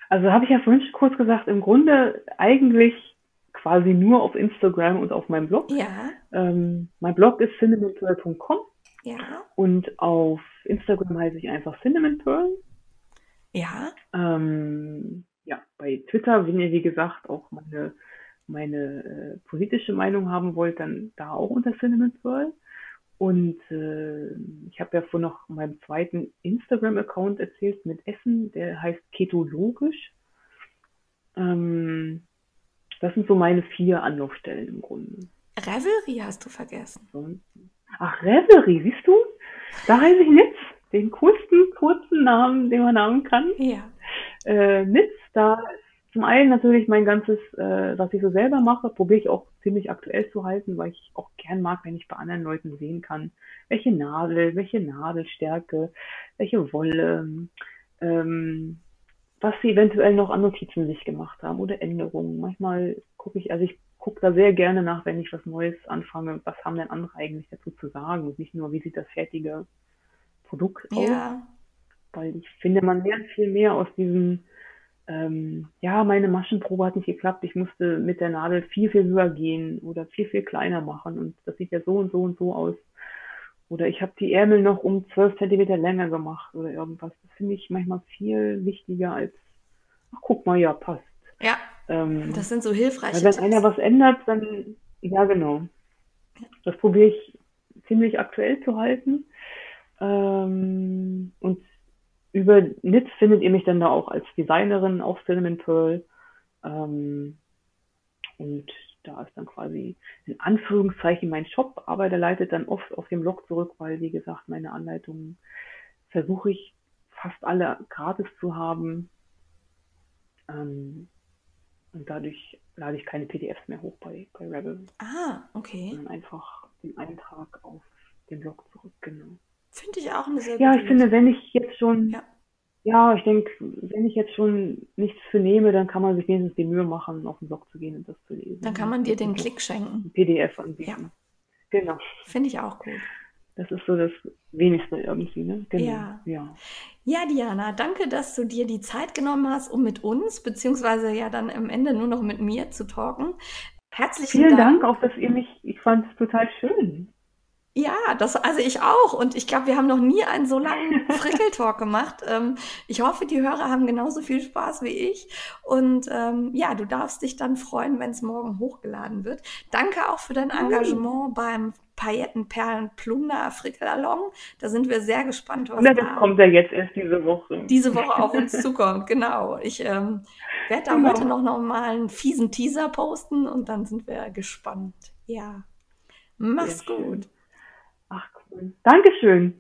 Also habe ich ja vorhin schon kurz gesagt, im Grunde eigentlich quasi nur auf Instagram und auf meinem Blog. Ja, Ähm, mein Blog ist cinnamonpearl.com ja, und auf Instagram heiße ich einfach Cinnamon Pearl. ja. Ähm, ja, bei Twitter, wenn ihr wie gesagt auch meine, meine äh, politische Meinung haben wollt, dann da auch unter Cinnamon Pearl. Und äh, ich habe ja vor noch meinem zweiten Instagram-Account erzählt mit Essen, der heißt Ketologisch. Ähm, das sind so meine vier Anlaufstellen im Grunde. Revelry hast du vergessen. Ach, Reverie, siehst du? Da heiße ich Nitz, den coolsten, kurzen Namen, den man haben kann. Ja, Äh, Nitz, da ist zum einen natürlich mein ganzes, äh, was ich so selber mache, probiere ich auch ziemlich aktuell zu halten, weil ich auch gern mag, wenn ich bei anderen Leuten sehen kann, welche Nadel, welche Nadelstärke, welche Wolle, ähm, was sie eventuell noch an Notizen sich gemacht haben oder Änderungen. Manchmal gucke ich, also ich gucke da sehr gerne nach, wenn ich was Neues anfange, was haben denn andere eigentlich dazu zu sagen? Und nicht nur, wie sieht das fertige Produkt aus? Ja, weil ich finde, man lernt viel mehr aus diesem, ähm, ja, meine Maschenprobe hat nicht geklappt, ich musste mit der Nadel viel, viel höher gehen oder viel, viel kleiner machen. Und das sieht ja so und so und so aus. Oder ich habe die Ärmel noch um 12 Zentimeter länger gemacht oder irgendwas. Das finde ich manchmal viel wichtiger als, ach guck mal, ja, passt. ja. Ähm, Das sind so hilfreiche weil wenn Tipps. einer was ändert, dann, ja genau. Das probiere ich ziemlich aktuell zu halten. Ähm, und über Nitz findet ihr mich dann da auch als Designerin auf Cinnamon Pearl. Ähm, und da ist dann quasi in Anführungszeichen mein Shop, aber der leitet dann oft auf den Blog zurück, weil, wie gesagt, meine Anleitungen versuche ich fast alle gratis zu haben. Ähm, und dadurch lade ich keine PDFs mehr hoch bei, bei Rebel, Ah, okay. sondern einfach den Eintrag auf den Blog zurück, genau. Finde ich auch eine sehr Ja, ich finde, wenn ich jetzt schon, Ja. Ja, ich denke, wenn ich jetzt schon nichts für nehme, dann kann man sich wenigstens die Mühe machen, auf den Blog zu gehen und das zu lesen. Dann kann man dir den Klick schenken. PDF anbieten. Genau. Finde ich auch gut. Das ist so das Wenigste irgendwie, ne? Genau. Ja. ja. Ja, Diana, danke, dass du dir die Zeit genommen hast, um mit uns, beziehungsweise ja dann am Ende nur noch mit mir zu talken. Herzlichen Vielen Dank. Dank auch, dass ihr mich, ich fand es total schön. Ja, das, also ich auch. Und ich glaube, wir haben noch nie einen so langen Frickeltalk gemacht. Ähm, ich hoffe, die Hörer haben genauso viel Spaß wie ich. Und ähm, ja, du darfst dich dann freuen, wenn es morgen hochgeladen wird. Danke auch für dein Engagement beim Paillettenperlen Plunder Frickelalong. Da sind wir sehr gespannt, was Und das da kommt ja jetzt erst diese Woche. diese Woche auf uns zukommt. Genau. Ich ähm, werde da Genau. heute noch, noch mal einen fiesen Teaser posten und dann sind wir gespannt. Ja. Mach's Sehr schön. Dankeschön.